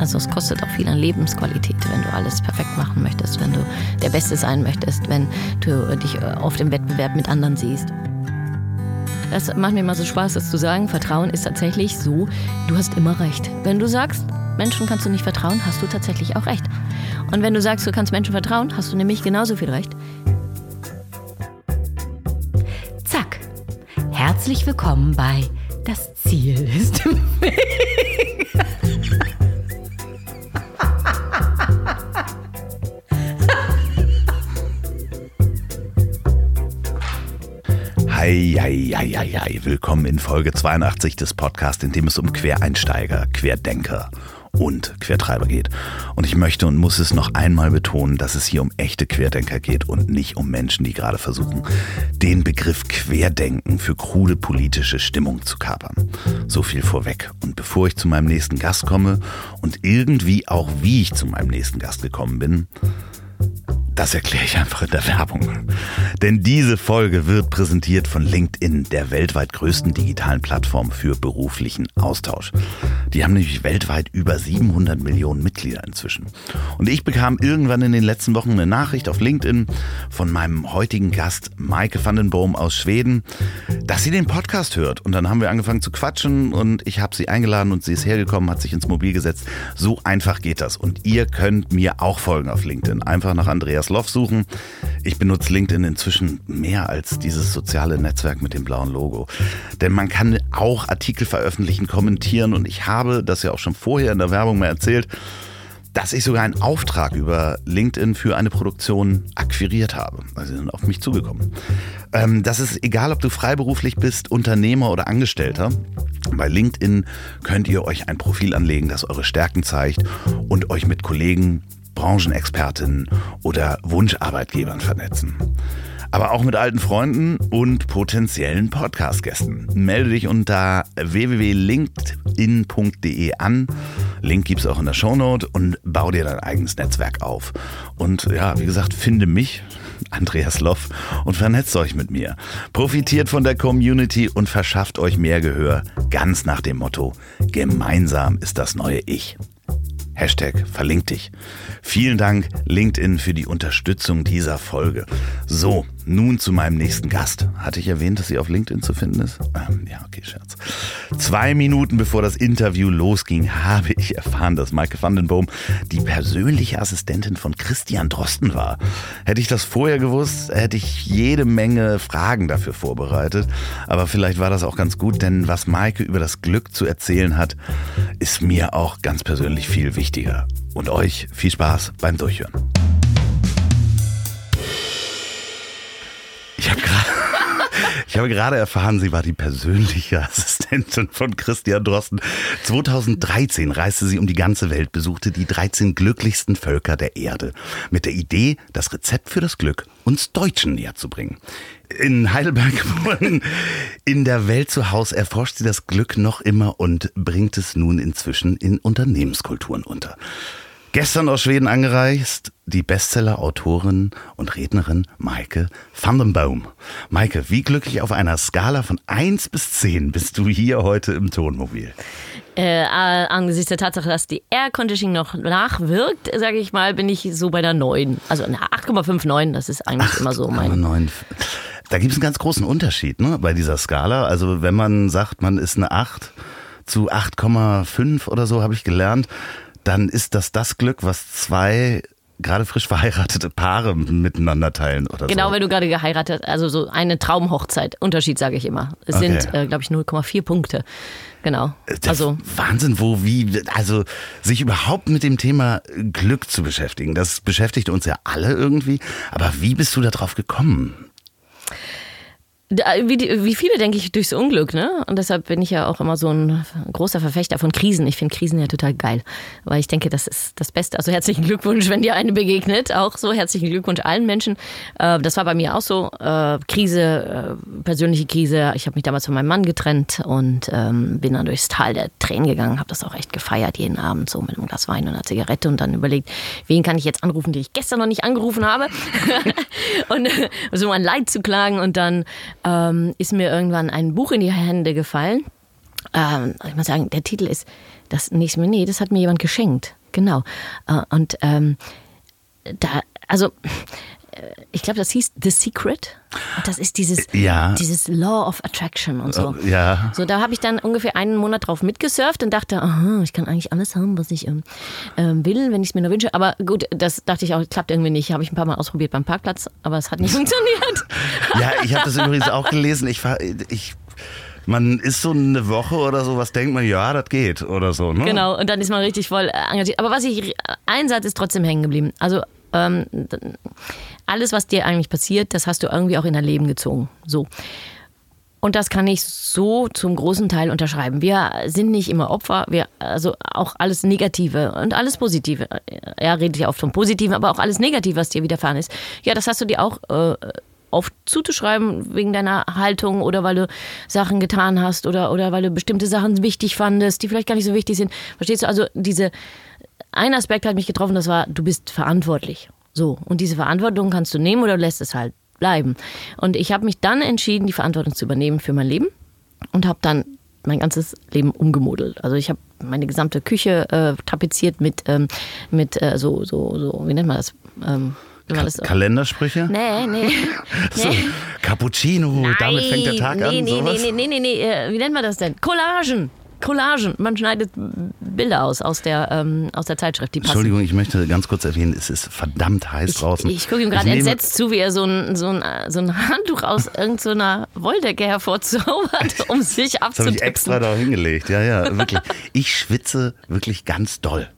Also es kostet auch viel an Lebensqualität, wenn du alles perfekt machen möchtest, wenn du der Beste sein möchtest, wenn du dich äh, auf dem Wettbewerb mit anderen siehst. Das macht mir immer so Spaß, das zu sagen. Vertrauen ist tatsächlich so, du hast immer recht. Wenn du sagst, Menschen kannst du nicht vertrauen, hast du tatsächlich auch recht. Und wenn du sagst, du kannst Menschen vertrauen, hast du nämlich genauso viel recht. Zack. Herzlich willkommen bei Das Ziel ist im Weg. Hei. Willkommen in Folge 82 des Podcasts, in dem es um Quereinsteiger, Querdenker und Quertreiber geht. Und ich möchte und muss es noch einmal betonen, dass es hier um echte Querdenker geht und nicht um Menschen, die gerade versuchen, den Begriff Querdenken für krude politische Stimmung zu kapern. So viel vorweg. Und bevor ich zu meinem nächsten Gast komme und irgendwie auch wie ich zu meinem nächsten Gast gekommen bin, das erkläre ich einfach in der Werbung. Denn diese Folge wird präsentiert von LinkedIn, der weltweit größten digitalen Plattform für beruflichen Austausch. Die haben nämlich weltweit über 700 Millionen Mitglieder inzwischen. Und ich bekam irgendwann in den letzten Wochen eine Nachricht auf LinkedIn von meinem heutigen Gast Maike van den Boom aus Schweden, dass sie den Podcast hört. Und dann haben wir angefangen zu quatschen und ich habe sie eingeladen und sie ist hergekommen, hat sich ins Mobil gesetzt. So einfach geht das. Und ihr könnt mir auch folgen auf LinkedIn. Einfach nach Andreas Loff suchen. Ich benutze LinkedIn inzwischen mehr als dieses soziale Netzwerk mit dem blauen Logo. Denn man kann auch Artikel veröffentlichen, kommentieren und ich habe das ja auch schon vorher in der Werbung mal erzählt, dass ich sogar einen Auftrag über LinkedIn für eine Produktion akquiriert habe. Also sie sind auf mich zugekommen. Ähm, das ist egal, ob du freiberuflich bist, Unternehmer oder Angestellter. Bei LinkedIn könnt ihr euch ein Profil anlegen, das eure Stärken zeigt und euch mit Kollegen Branchenexpertinnen oder Wunscharbeitgebern vernetzen. Aber auch mit alten Freunden und potenziellen Podcast-Gästen. Melde dich unter www.linkedin.de an. Link gibt's auch in der Shownote und bau dir dein eigenes Netzwerk auf. Und ja, wie gesagt, finde mich, Andreas Loff, und vernetzt euch mit mir. Profitiert von der Community und verschafft euch mehr Gehör, ganz nach dem Motto, gemeinsam ist das neue Ich. Hashtag verlinkt dich. Vielen Dank LinkedIn für die Unterstützung dieser Folge. So, nun zu meinem nächsten Gast. Hatte ich erwähnt, dass sie auf LinkedIn zu finden ist? Ähm, ja, okay, Scherz. Zwei Minuten bevor das Interview losging, habe ich erfahren, dass Maike van den Boom die persönliche Assistentin von Christian Drosten war. Hätte ich das vorher gewusst, hätte ich jede Menge Fragen dafür vorbereitet. Aber vielleicht war das auch ganz gut, denn was Maike über das Glück zu erzählen hat, ist mir auch ganz persönlich viel wichtiger. Und euch viel Spaß beim Durchhören. Ich habe gerade ich habe gerade erfahren, sie war die persönliche Assistentin von Christian Drosten. 2013 reiste sie um die ganze Welt, besuchte die 13 glücklichsten Völker der Erde mit der Idee, das Rezept für das Glück uns Deutschen näher zu bringen. In Heidelberg geboren, in der Welt zu Hause erforscht sie das Glück noch immer und bringt es nun inzwischen in Unternehmenskulturen unter. Gestern aus Schweden angereist, die Bestseller-Autorin und Rednerin Maike van den Boom. Maike, wie glücklich auf einer Skala von 1 bis 10 bist du hier heute im Tonmobil? Äh, angesichts der Tatsache, dass die Air Conditioning noch nachwirkt, sage ich mal, bin ich so bei der 9. Also eine 8,59, das ist eigentlich 8, immer so mein. 9. Da gibt es einen ganz großen Unterschied ne, bei dieser Skala. Also wenn man sagt, man ist eine 8 zu 8,5 oder so, habe ich gelernt dann ist das das Glück, was zwei gerade frisch verheiratete Paare miteinander teilen oder genau, so. wenn du gerade geheiratet, also so eine Traumhochzeit. Unterschied sage ich immer. Es okay. sind, äh, glaube ich, 0,4 Punkte. Genau. Äh, also Wahnsinn, wo wie also sich überhaupt mit dem Thema Glück zu beschäftigen. Das beschäftigt uns ja alle irgendwie. Aber wie bist du darauf gekommen? Wie, wie, viele, denke ich, durchs Unglück, ne? Und deshalb bin ich ja auch immer so ein großer Verfechter von Krisen. Ich finde Krisen ja total geil, weil ich denke, das ist das Beste. Also herzlichen Glückwunsch, wenn dir eine begegnet. Auch so herzlichen Glückwunsch allen Menschen. Äh, das war bei mir auch so. Äh, Krise, äh, persönliche Krise. Ich habe mich damals von meinem Mann getrennt und ähm, bin dann durchs Tal der Tränen gegangen. Habe das auch echt gefeiert jeden Abend so mit einem Glas Wein und einer Zigarette und dann überlegt, wen kann ich jetzt anrufen, den ich gestern noch nicht angerufen habe. und so mein Leid zu klagen und dann ähm, ist mir irgendwann ein Buch in die Hände gefallen. Ähm, ich muss sagen, der Titel ist Das nächste Mal, nee, das hat mir jemand geschenkt. Genau. Äh, Und ähm, da, also ich glaube, das hieß The Secret. Das ist dieses, Ja. dieses Law of Attraction und so. Ja. So, da habe ich dann ungefähr einen Monat drauf mitgesurft und dachte, aha, ich kann eigentlich alles haben, was ich ähm, ähm, will, wenn ich es mir nur wünsche. Aber gut, das dachte ich auch, klappt irgendwie nicht. Habe ich ein paar Mal ausprobiert beim Parkplatz, aber es hat nicht funktioniert. Ja, ich habe das übrigens auch gelesen. Ich, war- ich, man ist so eine Woche oder so, was denkt man, ja, das geht oder so. Ne? Genau, und dann ist man richtig voll äh, engagiert. Aber was ich, ein Satz ist trotzdem hängen geblieben. Also, ähm, alles, was dir eigentlich passiert, das hast du irgendwie auch in dein Leben gezogen. So. Und das kann ich so zum großen Teil unterschreiben. Wir sind nicht immer Opfer, wir, also auch alles Negative und alles Positive. Er redet ja oft vom Positiven, aber auch alles Negative, was dir widerfahren ist. Ja, das hast du dir auch äh, oft zuzuschreiben wegen deiner Haltung oder weil du Sachen getan hast oder, oder weil du bestimmte Sachen wichtig fandest, die vielleicht gar nicht so wichtig sind. Verstehst du? Also diese, ein Aspekt hat mich getroffen, das war, du bist verantwortlich. So. Und diese Verantwortung kannst du nehmen oder du lässt es halt bleiben. Und ich habe mich dann entschieden, die Verantwortung zu übernehmen für mein Leben und habe dann mein ganzes Leben umgemodelt. Also ich habe meine gesamte Küche äh, tapeziert mit, ähm, mit äh, so, so, so, wie nennt man das? Ähm, das Kalendersprüche? nee, nee. So, nee. Cappuccino, damit fängt der Tag nee, an. Nee, sowas? nee, nee, nee, nee, äh, wie nennt man das denn? Collagen. Collagen. Man schneidet Bilder aus aus der, ähm, aus der Zeitschrift, die passen. Entschuldigung, ich möchte ganz kurz erwähnen, es ist verdammt heiß draußen. Ich gucke ihm gerade entsetzt zu, wie er so ein, so ein, so ein Handtuch aus irgendeiner Wolldecke hervorzaubert, um sich Das habe ich extra da hingelegt. Ja, ja, wirklich. Ich schwitze wirklich ganz doll.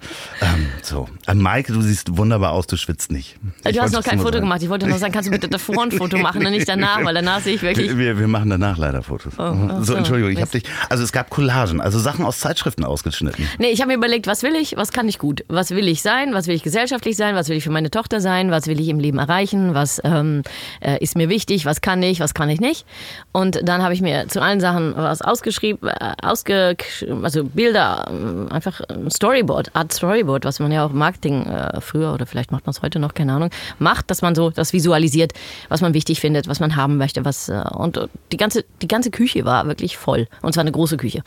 Ähm, so. Äh, Maike, du siehst wunderbar aus, du schwitzt nicht. Ich Du hast noch kein Foto sagen. gemacht. Ich wollte noch sagen, kannst du bitte davor ein Foto machen und nicht danach, weil danach sehe ich wirklich. Wir, wir, machen danach leider Fotos. ach so, so, Entschuldigung, ich habe dich. Also es gab Collagen, also Sachen aus Zeitschriften ausgeschnitten. Nee, ich habe mir überlegt, was will ich, was kann ich gut, was will ich sein, was will ich gesellschaftlich sein, was will ich für meine Tochter sein, was will ich im Leben erreichen, was ähm, äh, ist mir wichtig, was kann ich, was kann ich nicht. Und dann habe ich mir zu allen Sachen was ausgeschrieben, äh, ausge, also Bilder, äh, einfach ein Storyboard, Art Storyboard, was man ja auch im Marketing äh, früher oder vielleicht macht man es heute noch, keine Ahnung, macht, dass man so das visualisiert, was man wichtig findet, was man haben möchte, was äh, und äh, die ganze die ganze Küche war wirklich voll. Und zwar eine große Küche.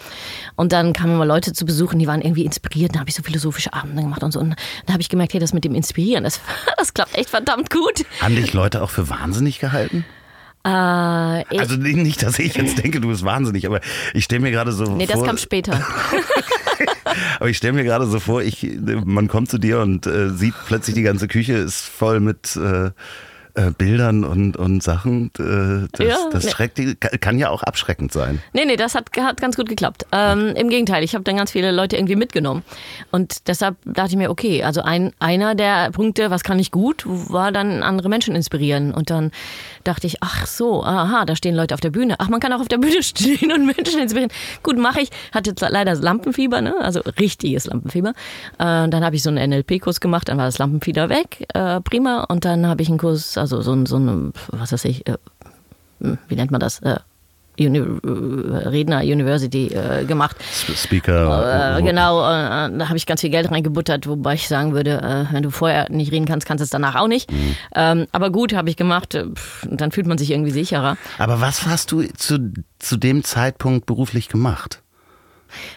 Und dann kamen mal Leute zu besuchen, die waren irgendwie inspiriert. Da habe ich so philosophische Abende gemacht und so. Und da habe ich gemerkt, hey, das mit dem Inspirieren, das, das klappt echt verdammt gut. Haben dich Leute auch für wahnsinnig gehalten? Äh, Also nicht, dass ich jetzt denke, du bist wahnsinnig, aber ich stelle mir gerade so nee, das vor. kam später. Aber ich stelle mir gerade so vor, ich, man kommt zu dir und äh, sieht plötzlich die ganze Küche ist voll mit äh, äh, Bildern und, und Sachen. Äh, das, Ja, das ne. schreckt, kann ja auch abschreckend sein. Nee, nee, das hat, hat ganz gut geklappt. Ähm, Im Gegenteil, ich habe dann ganz viele Leute irgendwie mitgenommen. Und deshalb dachte ich mir, okay, also ein, einer der Punkte, was kann ich gut, war dann andere Menschen inspirieren. Und dann dachte ich, ach so, aha, da stehen Leute auf der Bühne. Ach, man kann auch auf der Bühne stehen und Menschen inspirieren. Gut, mache ich. Hatte leider Lampenfieber, ne? also richtiges Lampenfieber. Äh, dann habe ich so einen NLP-Kurs gemacht, dann war das Lampenfieber weg, äh, prima. Und dann habe ich einen Kurs, also so ein, so ein was weiß ich, äh, wie nennt man das? Äh, Uni äh, Redner University äh, gemacht. Speaker. Äh, genau, äh, da habe ich ganz viel Geld reingebuttert, wobei ich sagen würde, äh, wenn du vorher nicht reden kannst, kannst du es danach auch nicht. Ähm, aber gut, habe ich gemacht. äh, pff, Dann fühlt man sich irgendwie sicherer. Aber was hast du zu, zu dem Zeitpunkt beruflich gemacht?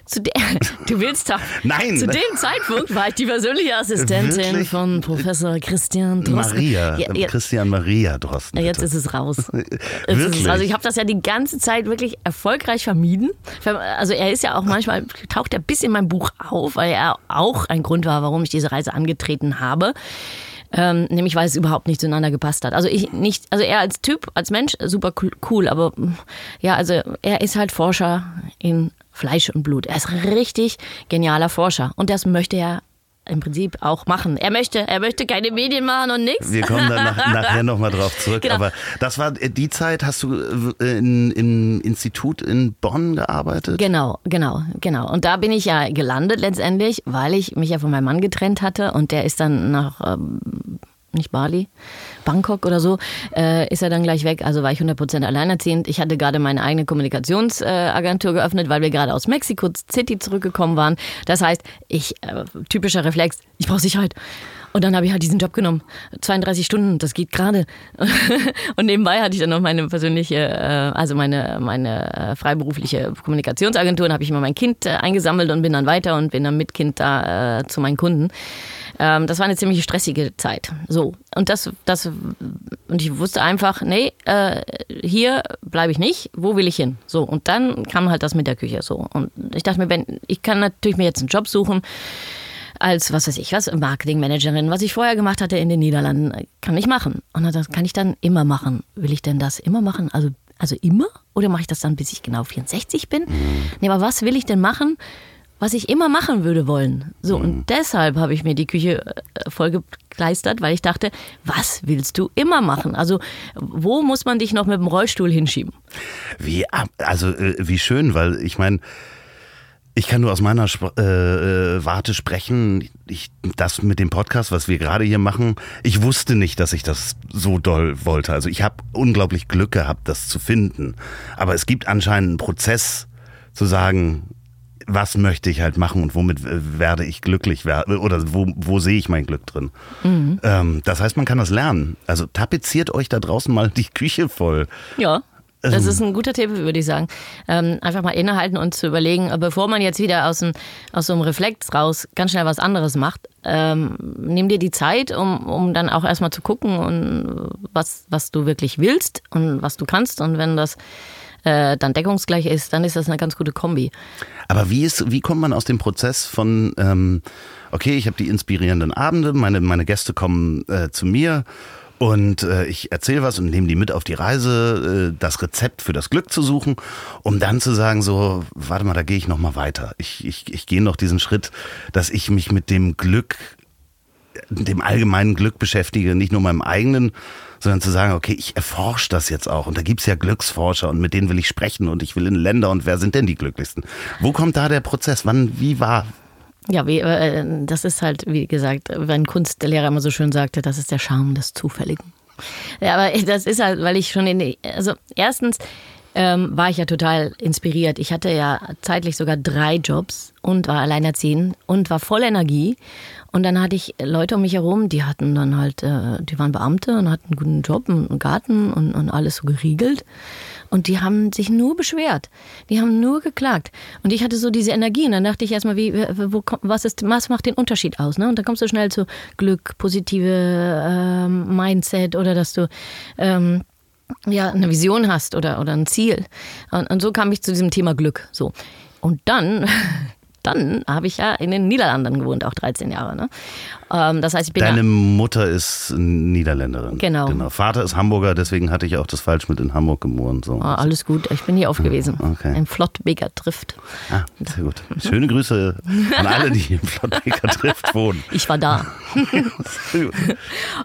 Zu der, du willst doch. Nein. Zu dem Zeitpunkt war ich die persönliche Assistentin Wirklich? von Professor Christian Drosten. Maria, Ja, ja, Christian Maria Drosten. Jetzt ist es raus. Wirklich? es, also ich habe das ja die ganze Zeit wirklich erfolgreich vermieden. Also er ist ja auch manchmal, taucht er bis in meinem Buch auf, weil er auch ein Grund war, warum ich diese Reise angetreten habe. Ähm, nämlich weil es überhaupt nicht zueinander gepasst hat. Also ich nicht, also er als Typ, als Mensch super cool, cool, aber ja, also er ist halt Forscher in Fleisch und Blut. Er ist richtig genialer Forscher und das möchte er im Prinzip auch machen. Er möchte, er möchte keine Medien machen und nichts. Wir kommen dann nach, nachher nochmal drauf zurück. Genau. Aber das war die Zeit, hast du äh, in, im Institut in Bonn gearbeitet? Genau, genau, genau. Und da bin ich ja gelandet letztendlich, weil ich mich ja von meinem Mann getrennt hatte und der ist dann nach, ähm, nicht Bali, Bangkok oder so, äh, ist er dann gleich weg. Also war ich 100% alleinerziehend. Ich hatte gerade meine eigene Kommunikationsagentur geöffnet, weil wir gerade aus Mexico City zurückgekommen waren. Das heißt, ich, äh, typischer Reflex, ich brauche Sicherheit. Und dann habe ich halt diesen Job genommen. 32 Stunden, das geht gerade. Und nebenbei hatte ich dann noch meine persönliche, äh, also meine, meine äh, freiberufliche Kommunikationsagentur. Und habe ich immer mein Kind äh, eingesammelt und bin dann weiter und bin dann mit Kind da zu meinen Kunden. Ähm, das war eine ziemlich stressige Zeit. So. Und das, das, und ich wusste einfach, nee, hier bleibe ich nicht. Wo will ich hin? So. Und dann kam halt das mit der Küche so. Und ich dachte mir, wenn, ich kann natürlich mir jetzt einen Job suchen als, was weiß ich, was, Marketingmanagerin, was ich vorher gemacht hatte in den Niederlanden, kann ich machen. Und das kann ich dann immer machen. Will ich denn das immer machen? Also, also immer? Oder mache ich das dann, bis ich genau 64 bin? Mhm. Nee, aber was will ich denn machen, was ich immer machen würde wollen? So, mhm. und deshalb habe ich mir die Küche äh, vollgekleistert, weil ich dachte, was willst du immer machen? Also, wo muss man dich noch mit dem Rollstuhl hinschieben? Wie, also, äh, wie schön, weil ich meine, ich kann nur aus meiner Sp äh, äh, Warte sprechen. Ich, das mit dem Podcast, was wir gerade hier machen, ich wusste nicht, dass ich das so doll wollte. Also ich habe unglaublich Glück gehabt, das zu finden. Aber es gibt anscheinend einen Prozess zu sagen, was möchte ich halt machen und womit werde ich glücklich oder wo, wo sehe ich mein Glück drin. Mhm. Ähm, das heißt, man kann das lernen. Also tapeziert euch da draußen mal die Küche voll. Ja. Das also ist ein guter Tipp, würde ich sagen. Ähm, einfach mal innehalten und zu überlegen, bevor man jetzt wieder aus, ein, aus so einem Reflex raus ganz schnell was anderes macht, ähm, nimm dir die Zeit, um, um dann auch erstmal zu gucken, und was, was du wirklich willst und was du kannst. Und wenn das äh, dann deckungsgleich ist, dann ist das eine ganz gute Kombi. Aber wie, ist, wie kommt man aus dem Prozess von, ähm, okay, ich habe die inspirierenden Abende, meine, meine Gäste kommen äh, zu mir und äh, ich erzähle was und nehme die mit auf die Reise, äh, das Rezept für das Glück zu suchen, um dann zu sagen, so, warte mal, da gehe ich noch mal weiter. Ich, ich, ich gehe noch diesen Schritt, dass ich mich mit dem Glück, dem allgemeinen Glück beschäftige, nicht nur meinem eigenen, sondern zu sagen, okay, ich erforsche das jetzt auch. Und da gibt's ja Glücksforscher und mit denen will ich sprechen und ich will in Länder und wer sind denn die glücklichsten? Wo kommt da der Prozess? Wann, wie war, ja, wie, äh, das ist halt, wie gesagt, wenn Kunstlehrer immer so schön sagte, das ist der Charme des Zufälligen. Ja, aber das ist halt, weil ich schon in, die, also erstens ähm, war ich ja total inspiriert. Ich hatte ja zeitlich sogar drei Jobs und war alleinerziehend und war voll Energie. Und dann hatte ich Leute um mich herum, die hatten dann halt, äh, die waren Beamte und hatten einen guten Job, einen Garten und, und alles so geriegelt. Und die haben sich nur beschwert. Die haben nur geklagt. Und ich hatte so diese Energie. Und dann dachte ich erstmal, wie, wo, was, ist, was macht den Unterschied aus? Ne? Und dann kommst du schnell zu Glück, positive ähm, Mindset oder dass du ähm, ja, eine Vision hast oder, oder ein Ziel. Und, und so kam ich zu diesem Thema Glück. So. Und dann dann habe ich ja in den Niederlanden gewohnt, auch 13 Jahre. Ne? Ähm, das heißt, ich bin Deine Mutter ist Niederländerin. Genau. genau. Vater ist Hamburger, deswegen hatte ich auch das falsch mit in Hamburg geboren. So. Oh, alles gut, ich bin hier aufgewesen. Okay. Ein Flottbeker trifft. Ah, sehr gut. Schöne Grüße an alle, die im Flottbeker trifft wohnen. Ich war da.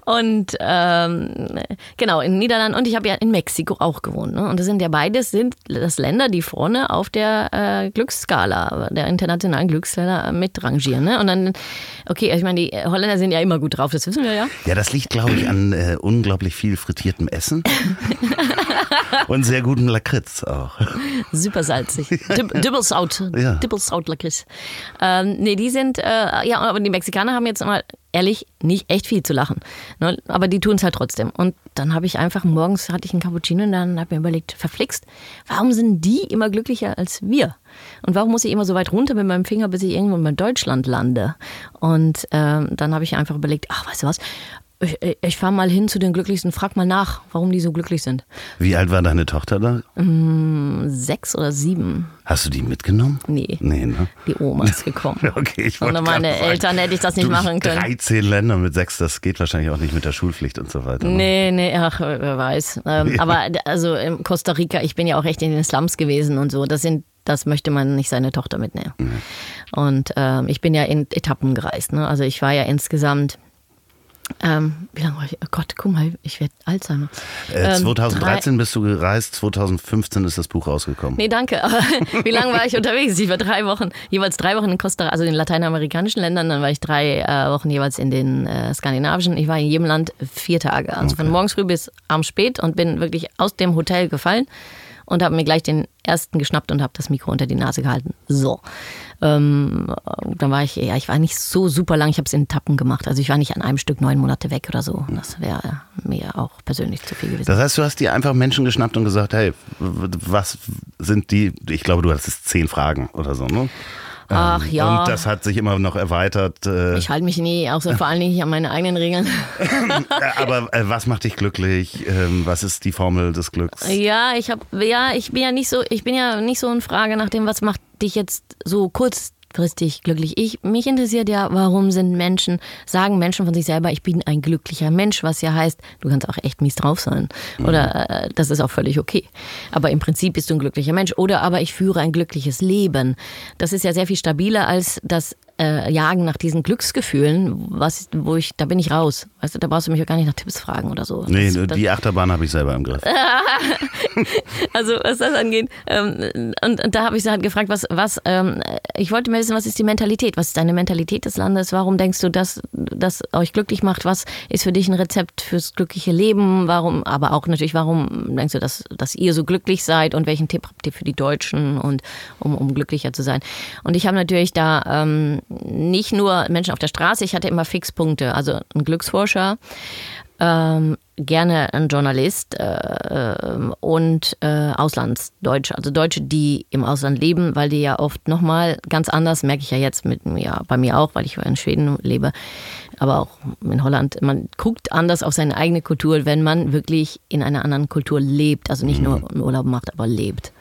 und ähm, genau, in den Niederlanden und ich habe ja in Mexiko auch gewohnt. Ne? Und das sind ja beides sind das Länder, die vorne auf der äh, Glücksskala, der internationalen Glücksskala mitrangieren. Ne? Und dann, okay, ich meine, die Holländer sind ja immer gut drauf, das wissen wir ja. Ja, das liegt, glaube ich, an äh, unglaublich viel frittiertem Essen. Und sehr guten Lakritz auch. Super salzig. Dibbelsaut. Ja. Dibbelsaut Lakritz. Ähm, nee, die sind, äh, ja, aber die Mexikaner haben jetzt mal ehrlich nicht echt viel zu lachen. Ne? Aber die tun es halt trotzdem. Und dann habe ich einfach morgens hatte ich einen Cappuccino und dann habe ich mir überlegt, verflixt, warum sind die immer glücklicher als wir? Und warum muss ich immer so weit runter mit meinem Finger, bis ich irgendwo in Deutschland lande? Und ähm, dann habe ich einfach überlegt, ach, weißt du was, ich, ich fahre mal hin zu den Glücklichsten, frag mal nach, warum die so glücklich sind. Wie alt war deine Tochter da? Mm, sechs oder sieben. Hast du die mitgenommen? Nee. Nee, ne? Die Oma ist gekommen. okay, ich Ohne meine sagen, Eltern hätte ich das nicht machen können. 13 Länder mit sechs, das geht wahrscheinlich auch nicht mit der Schulpflicht und so weiter. Ne? Nee, nee, ach, wer weiß. Ähm. Aber also in Costa Rica, ich bin ja auch echt in den Slums gewesen und so. Das sind das möchte man nicht seine Tochter mitnehmen. Mhm. Und ähm, ich bin ja in Etappen gereist. Ne? Also ich war ja insgesamt ähm, wie lange war ich? Oh Gott, guck mal, ich werde Alzheimer. Äh, 2013 ähm, bist du gereist, 2015 ist das Buch rausgekommen. Nee, danke. Aber wie lange war ich unterwegs? Ich war drei Wochen, jeweils drei Wochen in Costa also in den lateinamerikanischen Ländern, dann war ich drei äh, Wochen jeweils in den äh, skandinavischen. Ich war in jedem Land vier Tage. Also okay. von morgens früh bis abends spät und bin wirklich aus dem Hotel gefallen und habe mir gleich den ersten geschnappt und habe das Mikro unter die Nase gehalten. So. Ähm, dann war ich, ja, ich war nicht so super lang, ich habe es in Tappen gemacht. Also ich war nicht an einem Stück neun Monate weg oder so. Das wäre mir auch persönlich zu viel gewesen. Das heißt, du hast dir einfach Menschen geschnappt und gesagt, hey, was sind die, ich glaube, du hattest zehn Fragen oder so, ne? Ach ja. Und das hat sich immer noch erweitert. Äh, ich halte mich nie, auch so vor allen Dingen nicht an meine eigenen Regeln. Aber äh, was macht dich glücklich? Ähm, was ist die Formel des Glücks? Ja, ich habe, ja, ich bin ja nicht so, ich bin ja nicht so in Frage nach dem, was macht dich jetzt so kurz langfristig glücklich. Ich, mich interessiert ja, warum sind Menschen, sagen Menschen von sich selber, ich bin ein glücklicher Mensch, was ja heißt, du kannst auch echt mies drauf sein. Oder äh, das ist auch völlig okay. Aber im Prinzip bist du ein glücklicher Mensch. Oder aber ich führe ein glückliches Leben. Das ist ja sehr viel stabiler als das äh, Jagen nach diesen Glücksgefühlen, was, wo ich, da bin ich raus. Weißt du, da brauchst du mich auch gar nicht nach Tipps fragen oder so. Nee, das, die Achterbahn habe ich selber im Griff. also was das angeht. Ähm, und, und, da habe ich sie halt gefragt, was, was, ähm, ich wollte mir wissen, was ist die Mentalität? Was ist deine Mentalität des Landes? Warum denkst du, dass das euch glücklich macht? Was ist für dich ein Rezept fürs glückliche Leben? Warum, aber auch natürlich, warum denkst du, dass, dass ihr so glücklich seid und welchen Tipp habt ihr für die Deutschen und um, um glücklicher zu sein? Und ich habe natürlich da ähm, nicht nur Menschen auf der Straße, ich hatte immer Fixpunkte, also ein Glücksforscher, ähm, gerne ein Journalist äh, äh, und äh, Auslandsdeutsche, also Deutsche, die im Ausland leben, weil die ja oft nochmal ganz anders, merke ich ja jetzt mit ja, bei mir auch, weil ich in Schweden lebe, aber auch in Holland, man guckt anders auf seine eigene Kultur, wenn man wirklich in einer anderen Kultur lebt, also nicht nur einen Urlaub macht, aber lebt.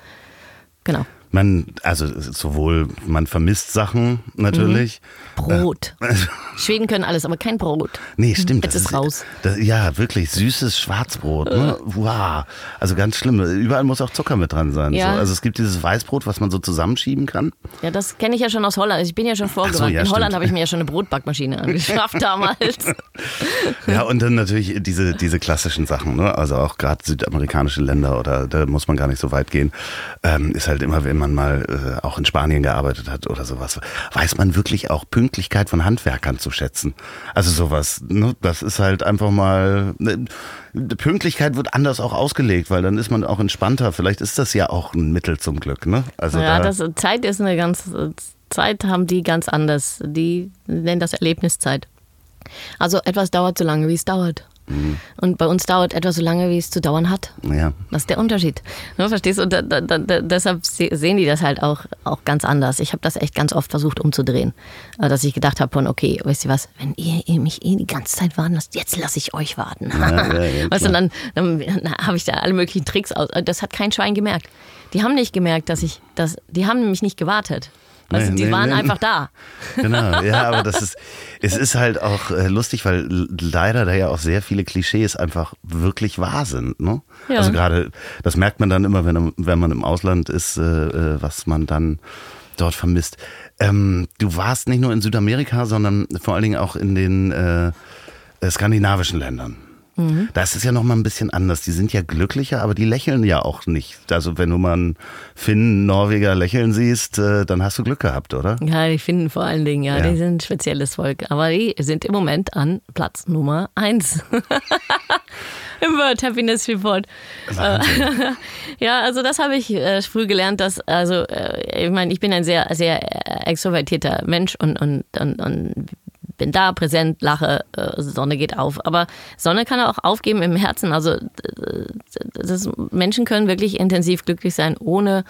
Genau. Man, also sowohl, man vermisst Sachen natürlich. Mhm. Brot. Äh, Schweden können alles, aber kein Brot. Nee, stimmt. Jetzt ist, ist raus. Das, ja, wirklich süßes Schwarzbrot. Ne? Wow. Also ganz schlimm. Überall muss auch Zucker mit dran sein. Ja. So. Also es gibt dieses Weißbrot, was man so zusammenschieben kann. Ja, das kenne ich ja schon aus Holland. Ich bin ja schon vorgewandt. So, ja, In stimmt. Holland habe ich mir ja schon eine Brotbackmaschine angeschafft damals. ja, und dann natürlich diese, diese klassischen Sachen. Ne? Also auch gerade südamerikanische Länder oder da muss man gar nicht so weit gehen. Ähm, ist halt immer, wenn man mal äh, auch in Spanien gearbeitet hat oder sowas, weiß man wirklich auch Pünktlichkeit von Handwerkern zu schätzen. Also sowas, ne? das ist halt einfach mal, ne? Pünktlichkeit wird anders auch ausgelegt, weil dann ist man auch entspannter. Vielleicht ist das ja auch ein Mittel zum Glück. Ne? Also ja, da das, Zeit ist eine ganz, Zeit haben die ganz anders. Die nennen das Erlebniszeit. Also etwas dauert so lange, wie es dauert. Und bei uns dauert etwas so lange, wie es zu dauern hat. Ja. Das ist der Unterschied. Du verstehst? Und da, da, da, deshalb sehen die das halt auch, auch ganz anders. Ich habe das echt ganz oft versucht umzudrehen. Äh, dass ich gedacht habe von, okay, weißt du was, wenn ihr mich eh die ganze Zeit warten lasst, jetzt lasse ich euch warten. Ja, ja, ja, weißt du, dann, dann, dann habe ich da alle möglichen Tricks aus. Das hat kein Schwein gemerkt. Die haben nicht gemerkt, dass ich, dass, die haben nämlich nicht gewartet. Also nee, die nee, waren nee. einfach da. Genau, ja, aber das ist, es ist halt auch äh, lustig, weil leider da ja auch sehr viele Klischees einfach wirklich wahr sind. Ne? Ja. Also gerade, das merkt man dann immer, wenn, wenn man im Ausland ist, äh, äh, was man dann dort vermisst. Ähm, du warst nicht nur in Südamerika, sondern vor allen Dingen auch in den äh, skandinavischen Ländern. Mhm. Da ist es ja nochmal ein bisschen anders. Die sind ja glücklicher, aber die lächeln ja auch nicht. Also wenn du mal einen Finn, Norweger lächeln siehst, äh, dann hast du Glück gehabt, oder? Ja, die finden vor allen Dingen, ja, ja. die sind ein spezielles Volk. Aber die sind im Moment an Platz Nummer eins. Im World Happiness Report. ja, also das habe ich äh, früh gelernt, dass, also äh, ich meine, ich bin ein sehr, sehr extrovertierter Mensch und, und, und, und bin da, präsent, lache, äh, Sonne geht auf. Aber Sonne kann auch aufgeben im Herzen. Also das, Menschen können wirklich intensiv glücklich sein, ohne